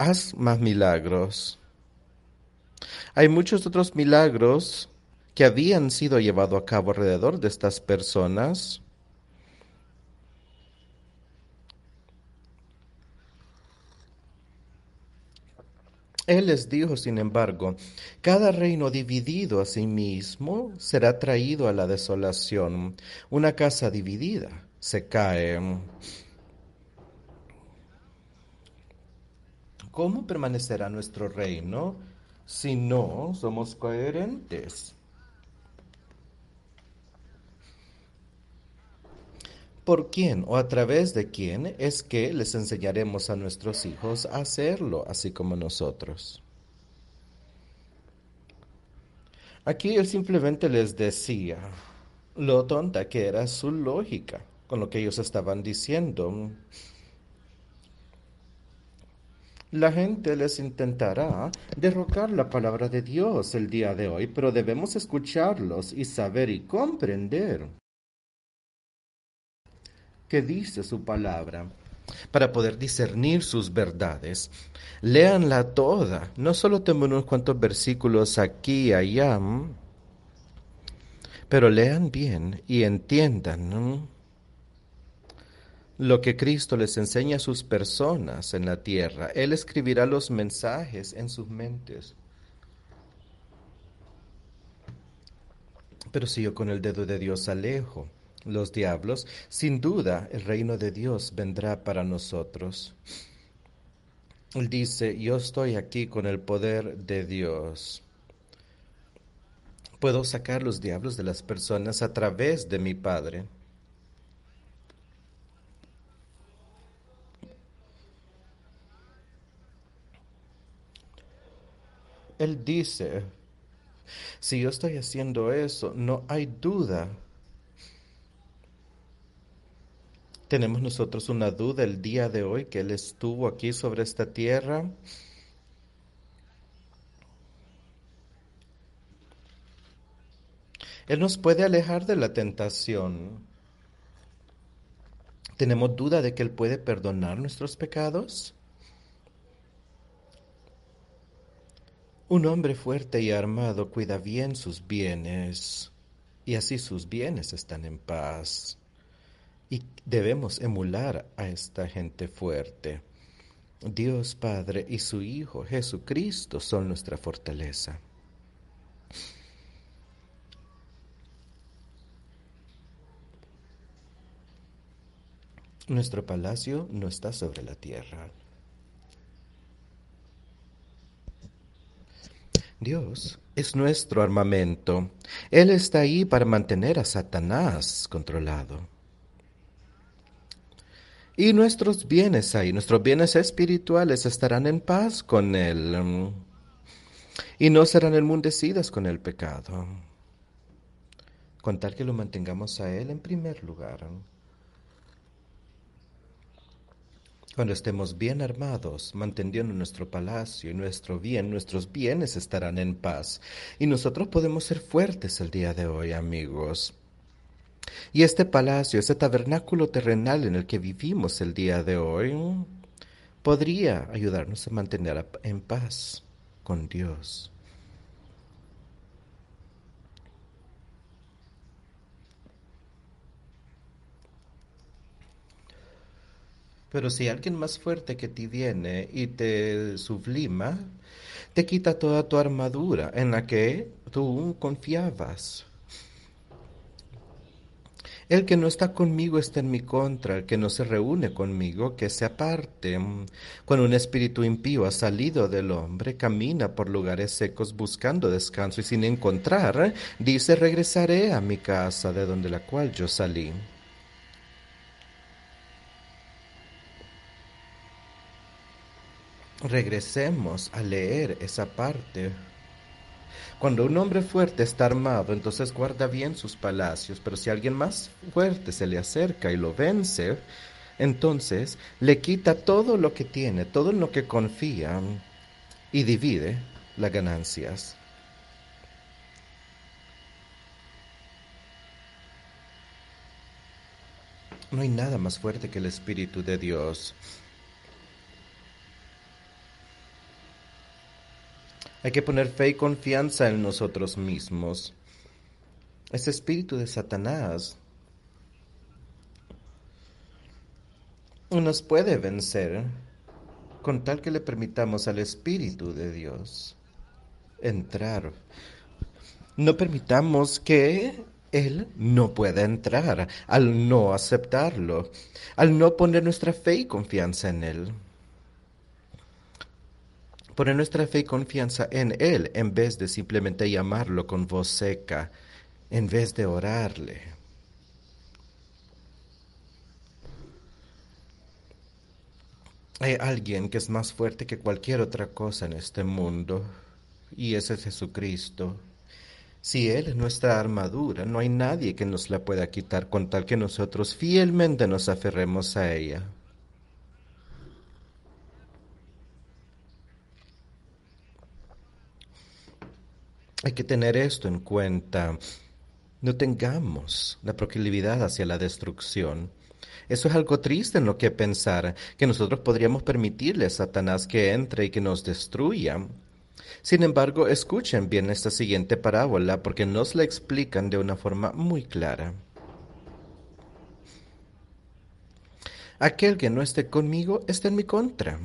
haz más milagros. Hay muchos otros milagros que habían sido llevados a cabo alrededor de estas personas. Él les dijo, sin embargo, cada reino dividido a sí mismo será traído a la desolación. Una casa dividida se cae. ¿Cómo permanecerá nuestro reino si no somos coherentes? ¿Por quién o a través de quién es que les enseñaremos a nuestros hijos a hacerlo, así como nosotros? Aquí él simplemente les decía lo tonta que era su lógica con lo que ellos estaban diciendo. La gente les intentará derrocar la palabra de Dios el día de hoy, pero debemos escucharlos y saber y comprender qué dice su palabra para poder discernir sus verdades. Léanla toda, no solo tomen unos cuantos versículos aquí y allá, pero lean bien y entiendan lo que Cristo les enseña a sus personas en la tierra. Él escribirá los mensajes en sus mentes. Pero si yo con el dedo de Dios alejo los diablos, sin duda el reino de Dios vendrá para nosotros. Él dice, yo estoy aquí con el poder de Dios. Puedo sacar los diablos de las personas a través de mi Padre. Él dice, si yo estoy haciendo eso, no hay duda. ¿Tenemos nosotros una duda el día de hoy que Él estuvo aquí sobre esta tierra? Él nos puede alejar de la tentación. ¿Tenemos duda de que Él puede perdonar nuestros pecados? Un hombre fuerte y armado cuida bien sus bienes, y así sus bienes están en paz. Y debemos emular a esta gente fuerte. Dios Padre y su Hijo Jesucristo son nuestra fortaleza. Nuestro palacio no está sobre la tierra. Dios es nuestro armamento. Él está ahí para mantener a Satanás controlado. Y nuestros bienes ahí, nuestros bienes espirituales estarán en paz con Él. Y no serán enmundecidas con el pecado. Contar que lo mantengamos a Él en primer lugar. Cuando estemos bien armados, manteniendo nuestro palacio y nuestro bien, nuestros bienes estarán en paz. Y nosotros podemos ser fuertes el día de hoy, amigos. Y este palacio, ese tabernáculo terrenal en el que vivimos el día de hoy, podría ayudarnos a mantener en paz con Dios. Pero si alguien más fuerte que ti viene y te sublima, te quita toda tu armadura en la que tú confiabas. El que no está conmigo está en mi contra, el que no se reúne conmigo, que se aparte. Cuando un espíritu impío ha salido del hombre, camina por lugares secos buscando descanso y sin encontrar, dice, regresaré a mi casa de donde la cual yo salí. Regresemos a leer esa parte. Cuando un hombre fuerte está armado, entonces guarda bien sus palacios, pero si alguien más fuerte se le acerca y lo vence, entonces le quita todo lo que tiene, todo en lo que confía y divide las ganancias. No hay nada más fuerte que el Espíritu de Dios. Hay que poner fe y confianza en nosotros mismos. Ese espíritu de Satanás nos puede vencer con tal que le permitamos al Espíritu de Dios entrar. No permitamos que Él no pueda entrar al no aceptarlo, al no poner nuestra fe y confianza en Él poner nuestra fe y confianza en Él en vez de simplemente llamarlo con voz seca, en vez de orarle. Hay alguien que es más fuerte que cualquier otra cosa en este mundo, y ese es Jesucristo. Si Él es nuestra armadura, no hay nadie que nos la pueda quitar con tal que nosotros fielmente nos aferremos a ella. Hay que tener esto en cuenta. No tengamos la proclividad hacia la destrucción. Eso es algo triste en lo que pensar, que nosotros podríamos permitirle a Satanás que entre y que nos destruya. Sin embargo, escuchen bien esta siguiente parábola porque nos la explican de una forma muy clara. Aquel que no esté conmigo está en mi contra.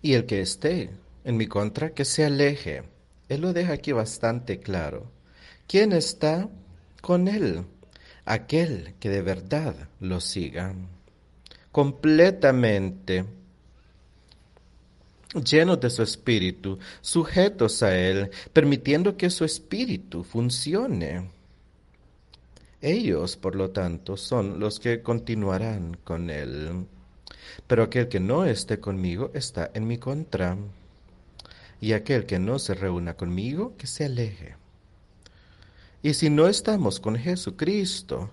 Y el que esté en mi contra, que se aleje. Él lo deja aquí bastante claro. ¿Quién está con él? Aquel que de verdad lo siga. Completamente llenos de su espíritu, sujetos a él, permitiendo que su espíritu funcione. Ellos, por lo tanto, son los que continuarán con él. Pero aquel que no esté conmigo está en mi contra y aquel que no se reúna conmigo, que se aleje. Y si no estamos con Jesucristo,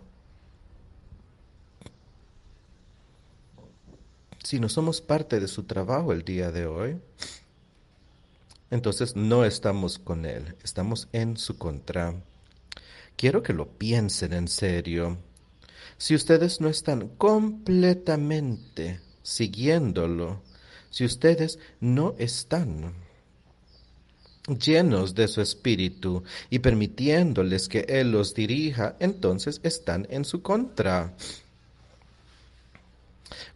si no somos parte de su trabajo el día de hoy, entonces no estamos con Él, estamos en su contra. Quiero que lo piensen en serio. Si ustedes no están completamente siguiéndolo, si ustedes no están llenos de su espíritu y permitiéndoles que Él los dirija, entonces están en su contra.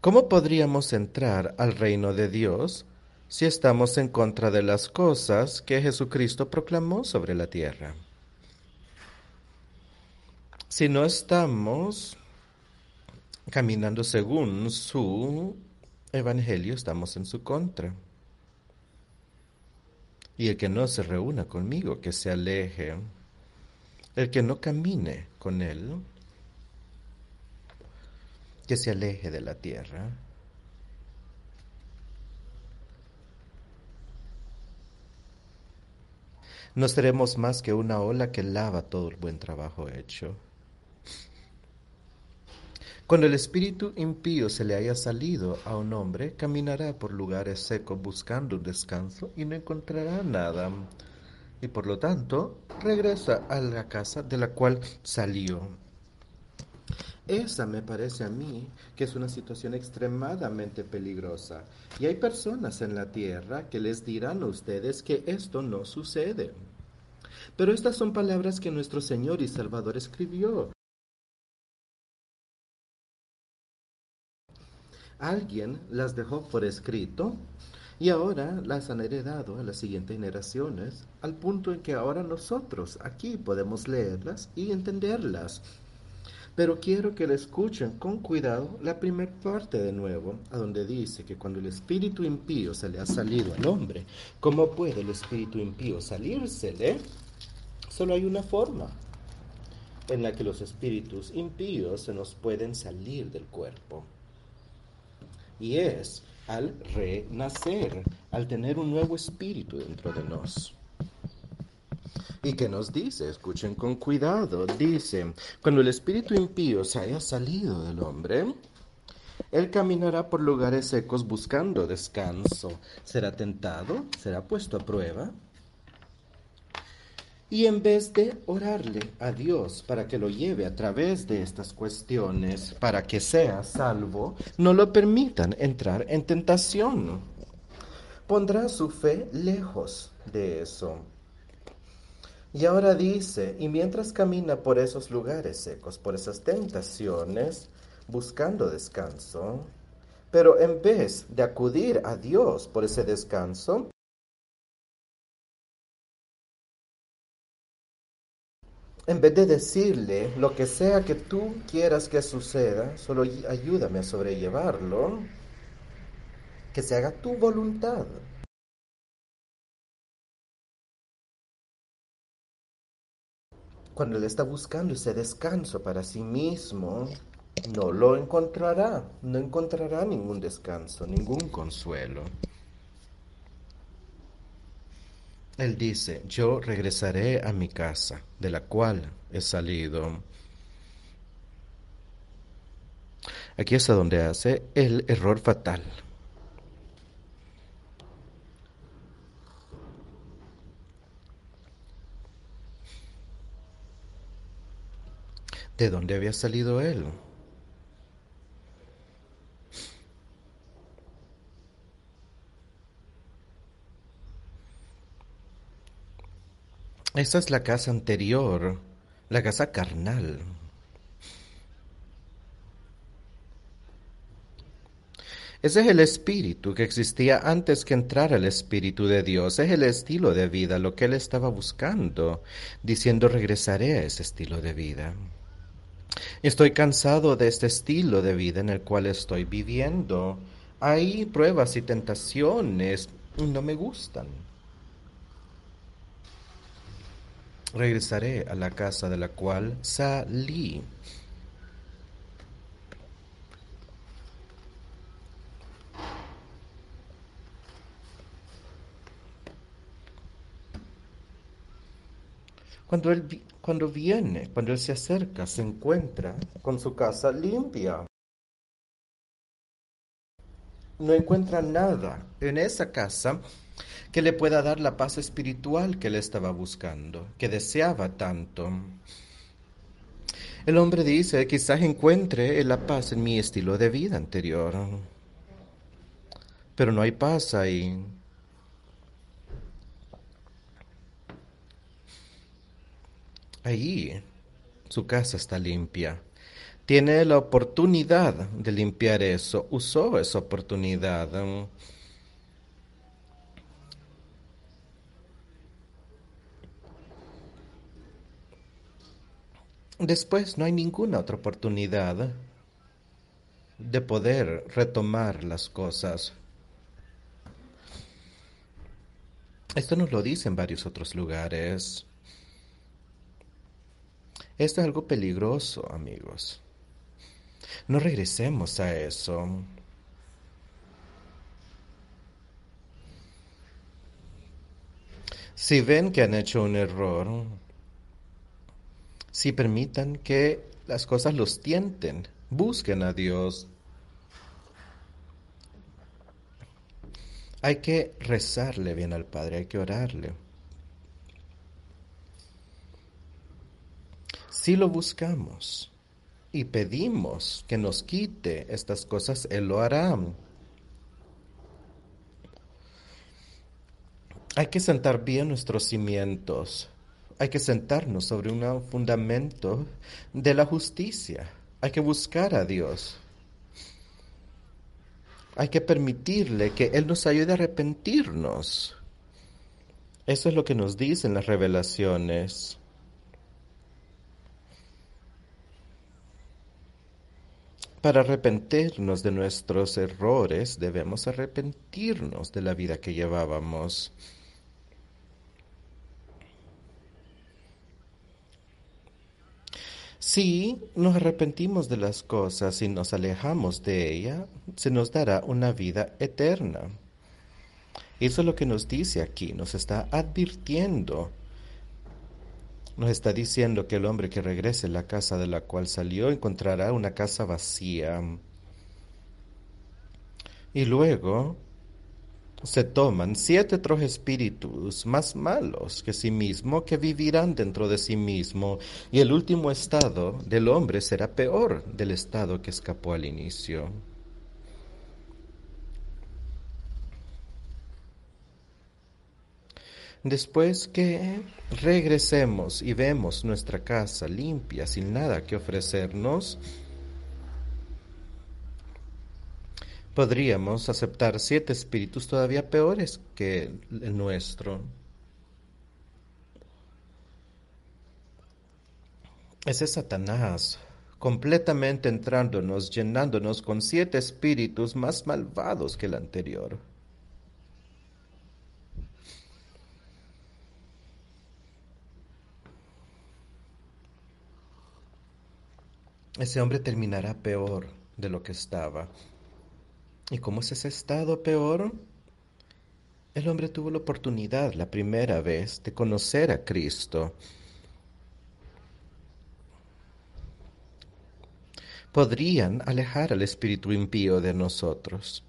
¿Cómo podríamos entrar al reino de Dios si estamos en contra de las cosas que Jesucristo proclamó sobre la tierra? Si no estamos caminando según su evangelio, estamos en su contra. Y el que no se reúna conmigo, que se aleje. El que no camine con él, que se aleje de la tierra. No seremos más que una ola que lava todo el buen trabajo hecho. Cuando el espíritu impío se le haya salido a un hombre, caminará por lugares secos buscando descanso y no encontrará nada. Y por lo tanto, regresa a la casa de la cual salió. Esa me parece a mí que es una situación extremadamente peligrosa. Y hay personas en la tierra que les dirán a ustedes que esto no sucede. Pero estas son palabras que nuestro Señor y Salvador escribió. Alguien las dejó por escrito y ahora las han heredado a las siguientes generaciones, al punto en que ahora nosotros aquí podemos leerlas y entenderlas. Pero quiero que le escuchen con cuidado la primera parte de nuevo, a donde dice que cuando el espíritu impío se le ha salido al hombre, ¿cómo puede el espíritu impío salírsele? Solo hay una forma en la que los espíritus impíos se nos pueden salir del cuerpo y es al renacer, al tener un nuevo espíritu dentro de nos. ¿Y qué nos dice? Escuchen con cuidado. Dice, cuando el espíritu impío se haya salido del hombre, él caminará por lugares secos buscando descanso. Será tentado, será puesto a prueba Y en vez de orarle a Dios para que lo lleve a través de estas cuestiones, para que sea salvo, no lo permitan entrar en tentación. Pondrá su fe lejos de eso. Y ahora dice, y mientras camina por esos lugares secos, por esas tentaciones, buscando descanso, pero en vez de acudir a Dios por ese descanso, en vez de decirle lo que sea que tú quieras que suceda, solo ayúdame a sobrellevarlo, que se haga tu voluntad. Cuando él está buscando ese descanso para sí mismo, no lo encontrará, no encontrará ningún descanso, ningún consuelo. Él dice, yo regresaré a mi casa, de la cual he salido. Aquí es donde hace el error fatal. ¿De dónde había salido él? Esa es la casa anterior, la casa carnal. Ese es el espíritu que existía antes que entrara el espíritu de Dios. Es el estilo de vida, lo que él estaba buscando, diciendo regresaré a ese estilo de vida. Estoy cansado de este estilo de vida en el cual estoy viviendo. Hay pruebas y tentaciones, no me gustan. Regresaré a la casa de la cual salí. Cuando él, cuando viene, cuando él se acerca, se encuentra con su casa limpia. No encuentra nada en esa casa que le pueda dar la paz espiritual que él estaba buscando, que deseaba tanto. El hombre dice, quizás encuentre la paz en mi estilo de vida anterior, pero no hay paz ahí. Ahí su casa está limpia. Tiene la oportunidad de limpiar eso. Usó esa oportunidad. Después no hay ninguna otra oportunidad de poder retomar las cosas. Esto nos lo dice en varios otros lugares. Esto es algo peligroso, amigos. No regresemos a eso. Si ven que han hecho un error, si permitan que las cosas los tienten, busquen a Dios. Hay que rezarle bien al Padre, hay que orarle. Si lo buscamos y pedimos que nos quite estas cosas, Él lo hará. Hay que sentar bien nuestros cimientos hay que sentarnos sobre un fundamento de la justicia. Hay que buscar a Dios. Hay que permitirle que Él nos ayude a arrepentirnos. Eso es lo que nos dicen las revelaciones. Para arrepentirnos de nuestros errores debemos arrepentirnos de la vida que llevábamos. Si nos arrepentimos de las cosas y nos alejamos de ella, se nos dará una vida eterna. Eso es lo que nos dice aquí, nos está advirtiendo. Nos está diciendo que el hombre que regrese a la casa de la cual salió encontrará una casa vacía. Y luego se toman siete otros espíritus más malos que sí mismo que vivirán dentro de sí mismo y el último estado del hombre será peor del estado que escapó al inicio. Después que regresemos y vemos nuestra casa limpia, sin nada que ofrecernos, podríamos aceptar siete espíritus todavía peores que el nuestro. Ese Satanás completamente entrándonos, llenándonos con siete espíritus más malvados que el anterior. Ese hombre terminará peor de lo que estaba. ¿Y cómo es ese estado peor? El hombre tuvo la oportunidad la primera vez de conocer a Cristo. Podrían alejar al espíritu impío de nosotros.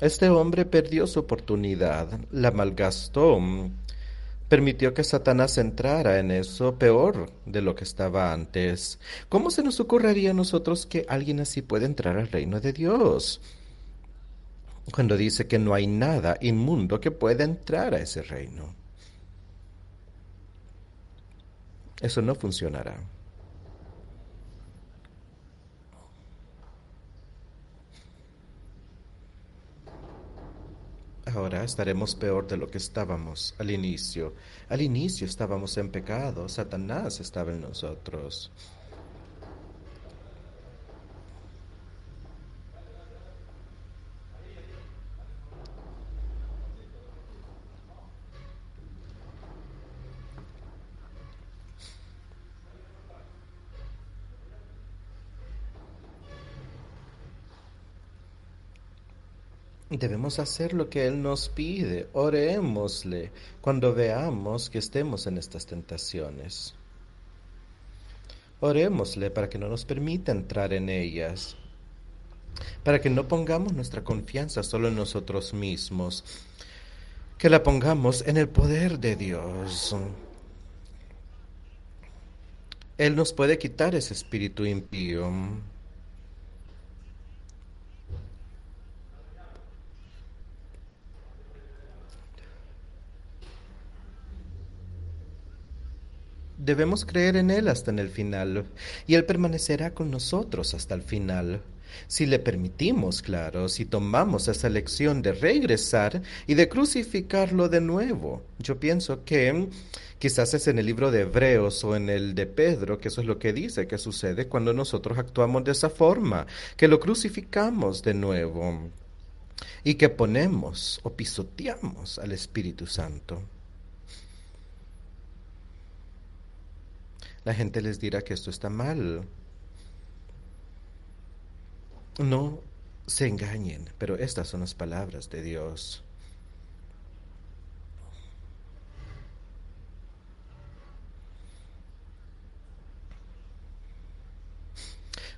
Este hombre perdió su oportunidad, la malgastó permitió que Satanás entrara en eso peor de lo que estaba antes. ¿Cómo se nos ocurriría a nosotros que alguien así puede entrar al reino de Dios? Cuando dice que no hay nada inmundo que pueda entrar a ese reino. Eso no funcionará. Ahora estaremos peor de lo que estábamos al inicio. Al inicio estábamos en pecado, Satanás estaba en nosotros. Debemos hacer lo que Él nos pide. Orémosle cuando veamos que estemos en estas tentaciones. Orémosle para que no nos permita entrar en ellas. Para que no pongamos nuestra confianza solo en nosotros mismos. Que la pongamos en el poder de Dios. Él nos puede quitar ese espíritu impío. Debemos creer en Él hasta en el final, y Él permanecerá con nosotros hasta el final. Si le permitimos, claro, si tomamos esa lección de regresar y de crucificarlo de nuevo. Yo pienso que quizás es en el libro de Hebreos o en el de Pedro que eso es lo que dice que sucede cuando nosotros actuamos de esa forma, que lo crucificamos de nuevo y que ponemos o pisoteamos al Espíritu Santo. La gente les dirá que esto está mal. No se engañen, pero estas son las palabras de Dios.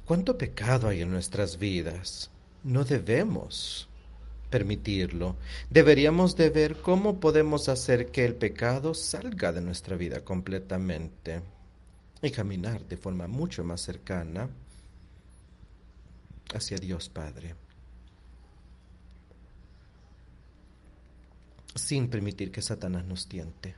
¿Cuánto pecado hay en nuestras vidas? No debemos permitirlo. Deberíamos de ver cómo podemos hacer que el pecado salga de nuestra vida completamente y caminar de forma mucho más cercana hacia Dios Padre, sin permitir que Satanás nos tiente.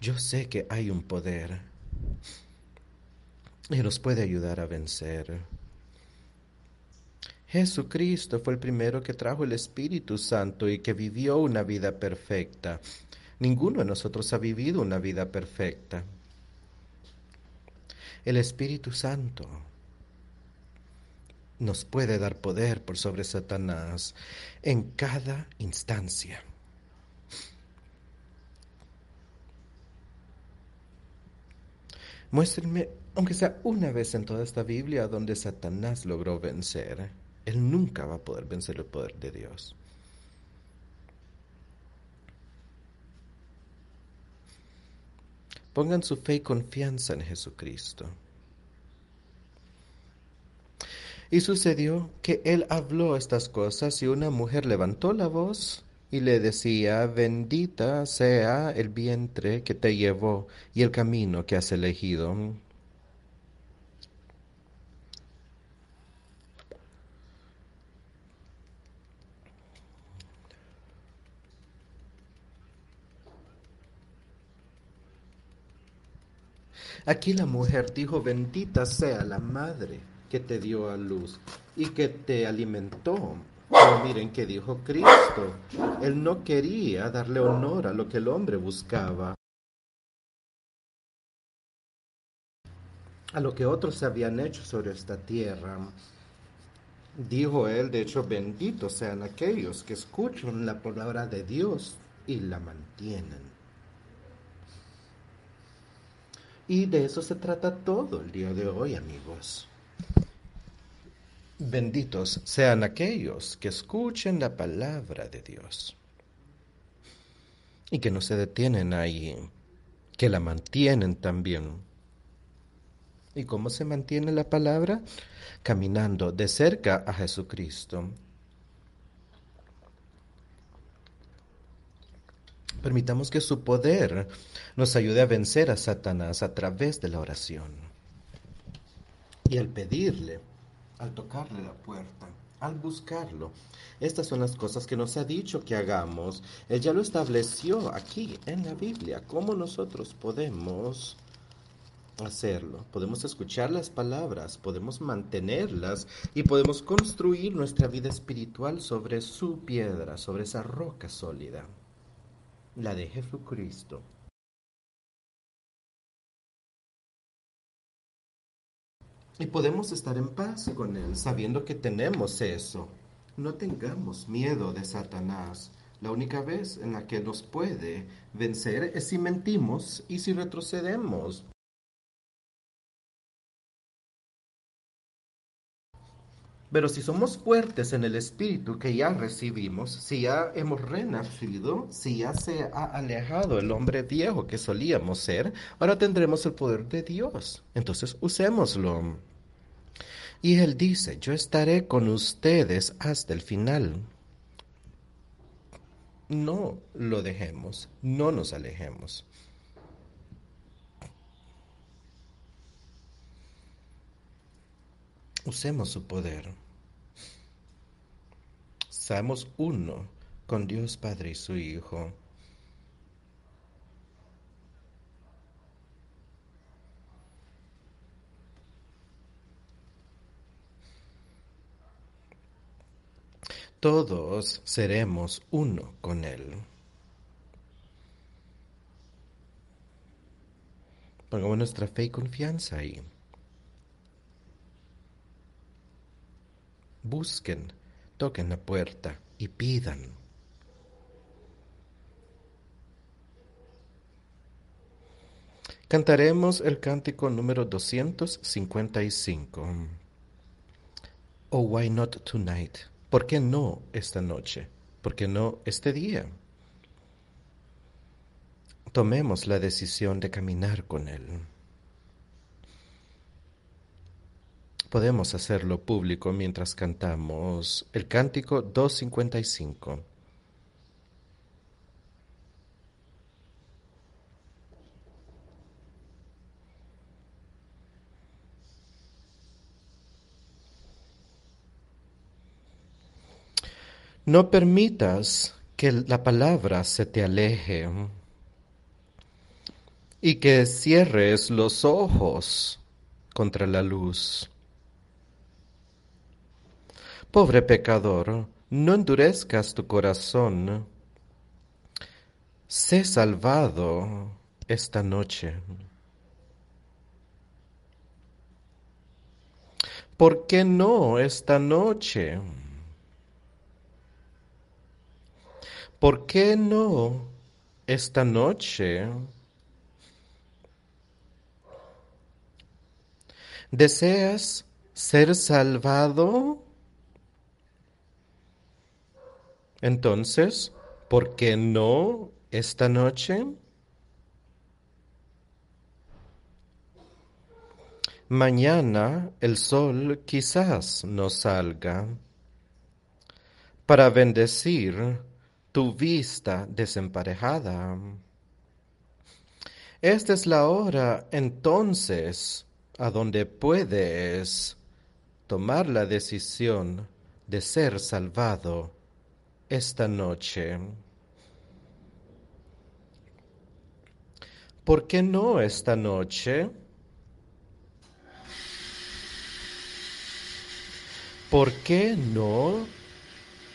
Yo sé que hay un poder y nos puede ayudar a vencer. Jesucristo fue el primero que trajo el Espíritu Santo y que vivió una vida perfecta. Ninguno de nosotros ha vivido una vida perfecta. El Espíritu Santo nos puede dar poder por sobre Satanás en cada instancia. Muéstrenme, aunque sea una vez en toda esta Biblia, donde Satanás logró vencer. Él nunca va a poder vencer el poder de Dios. Pongan su fe y confianza en Jesucristo. Y sucedió que él habló estas cosas y una mujer levantó la voz y le decía, bendita sea el vientre que te llevó y el camino que has elegido. Aquí la mujer dijo, bendita sea la madre que te dio a luz y que te alimentó. Pero miren que dijo Cristo. Él no quería darle honor a lo que el hombre buscaba, a lo que otros habían hecho sobre esta tierra. Dijo él, de hecho, benditos sean aquellos que escuchan la palabra de Dios y la mantienen. Y de eso se trata todo el día de hoy, amigos. Benditos sean aquellos que escuchen la palabra de Dios y que no se detienen ahí, que la mantienen también. ¿Y cómo se mantiene la palabra? Caminando de cerca a Jesucristo. Permitamos que su poder nos ayude a vencer a Satanás a través de la oración. Y al pedirle, al tocarle la puerta, al buscarlo. Estas son las cosas que nos ha dicho que hagamos. Él ya lo estableció aquí en la Biblia. ¿Cómo nosotros podemos hacerlo? Podemos escuchar las palabras, podemos mantenerlas y podemos construir nuestra vida espiritual sobre su piedra, sobre esa roca sólida, la de Jesucristo. Y podemos estar en paz con Él, sabiendo que tenemos eso. No tengamos miedo de Satanás. La única vez en la que nos puede vencer es si mentimos y si retrocedemos. Pero si somos fuertes en el espíritu que ya recibimos, si ya hemos renacido, si ya se ha alejado el hombre viejo que solíamos ser, ahora tendremos el poder de Dios. Entonces usémoslo. Y él dice, yo estaré con ustedes hasta el final. No lo dejemos, no nos alejemos. Usemos su poder. Seamos uno con Dios Padre y su Hijo. Todos seremos uno con Él. Pongamos nuestra fe y confianza ahí. Busquen, toquen la puerta y pidan. Cantaremos el cántico número 255. Oh, why not tonight? ¿Por qué no esta noche? ¿Por qué no este día? Tomemos la decisión de caminar con Él. Podemos hacerlo público mientras cantamos el cántico 255. No permitas que la palabra se te aleje y que cierres los ojos contra la luz. Pobre pecador, no endurezcas tu corazón. Sé salvado esta noche. ¿Por qué no esta noche? ¿Por qué no esta noche? ¿Deseas ser salvado? Entonces, ¿por qué no esta noche? Mañana el sol quizás no salga para bendecir tu vista desemparejada. Esta es la hora entonces a donde puedes tomar la decisión de ser salvado esta noche. ¿Por qué no esta noche? ¿Por qué no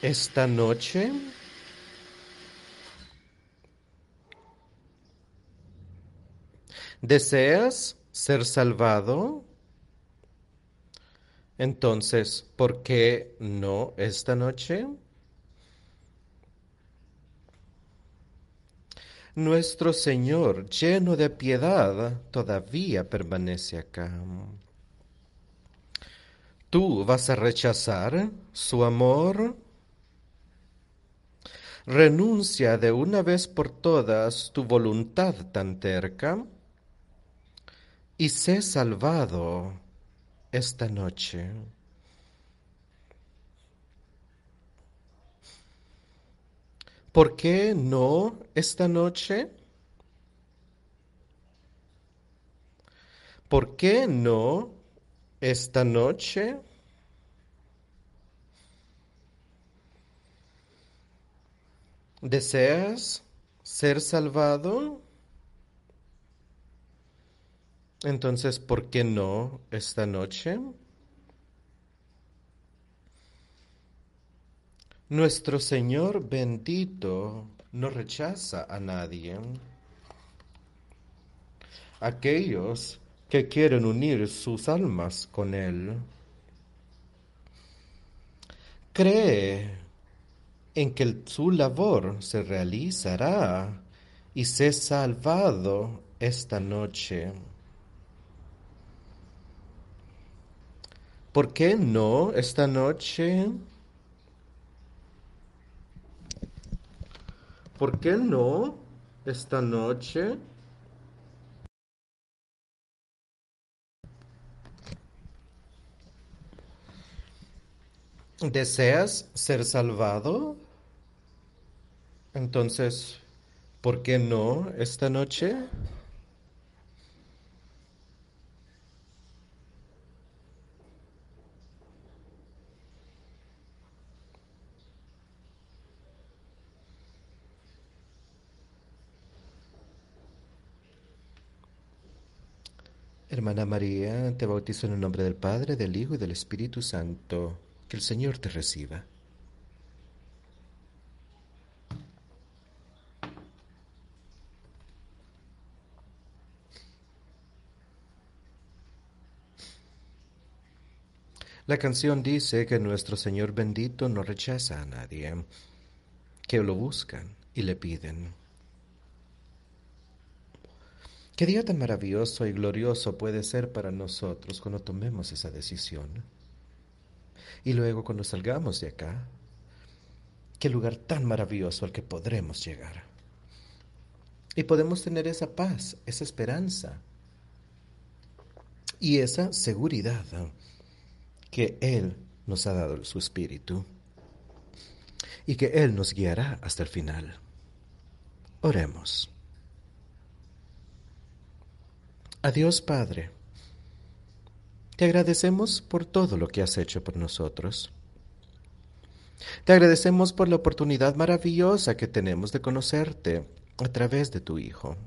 esta noche? ¿Deseas ser salvado? Entonces, ¿por qué no esta noche? Nuestro Señor, lleno de piedad, todavía permanece acá. ¿Tú vas a rechazar su amor? Renuncia de una vez por todas tu voluntad tan terca y sé salvado esta noche. ¿Por qué no esta noche? ¿Por qué no esta noche? ¿Deseas ser salvado? Entonces, ¿por qué no esta noche? Nuestro Señor bendito no rechaza a nadie. Aquellos que quieren unir sus almas con Él. Cree en que su labor se realizará y sé salvado esta noche. ¿Por qué no esta noche? ¿Por qué no esta noche? ¿Deseas ser salvado? Entonces, ¿por qué no esta noche? Hermana María, te bautizo en el nombre del Padre, del Hijo y del Espíritu Santo. Que el Señor te reciba. La canción dice que nuestro Señor bendito no rechaza a nadie, que lo buscan y le piden. Qué día tan maravilloso y glorioso puede ser para nosotros cuando tomemos esa decisión. Y luego cuando salgamos de acá, qué lugar tan maravilloso al que podremos llegar. Y podemos tener esa paz, esa esperanza y esa seguridad que Él nos ha dado su espíritu y que Él nos guiará hasta el final. Oremos. Adiós Padre. Te agradecemos por todo lo que has hecho por nosotros. Te agradecemos por la oportunidad maravillosa que tenemos de conocerte a través de tu Hijo.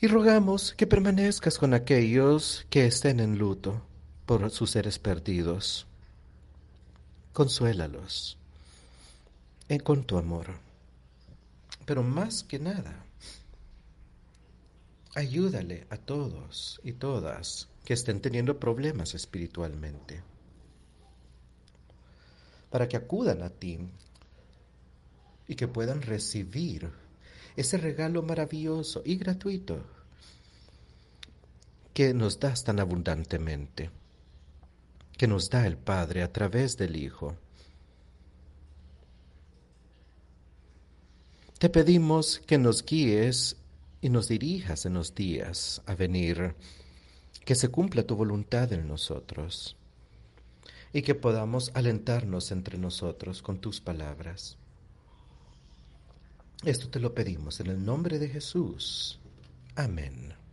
Y rogamos que permanezcas con aquellos que estén en luto por sus seres perdidos. Consuélalos en con tu amor. Pero más que nada, Ayúdale a todos y todas que estén teniendo problemas espiritualmente para que acudan a ti y que puedan recibir ese regalo maravilloso y gratuito que nos das tan abundantemente, que nos da el Padre a través del Hijo. Te pedimos que nos guíes y nos dirijas en los días a venir que se cumpla tu voluntad en nosotros y que podamos alentarnos entre nosotros con tus palabras. Esto te lo pedimos en el nombre de Jesús. Amén.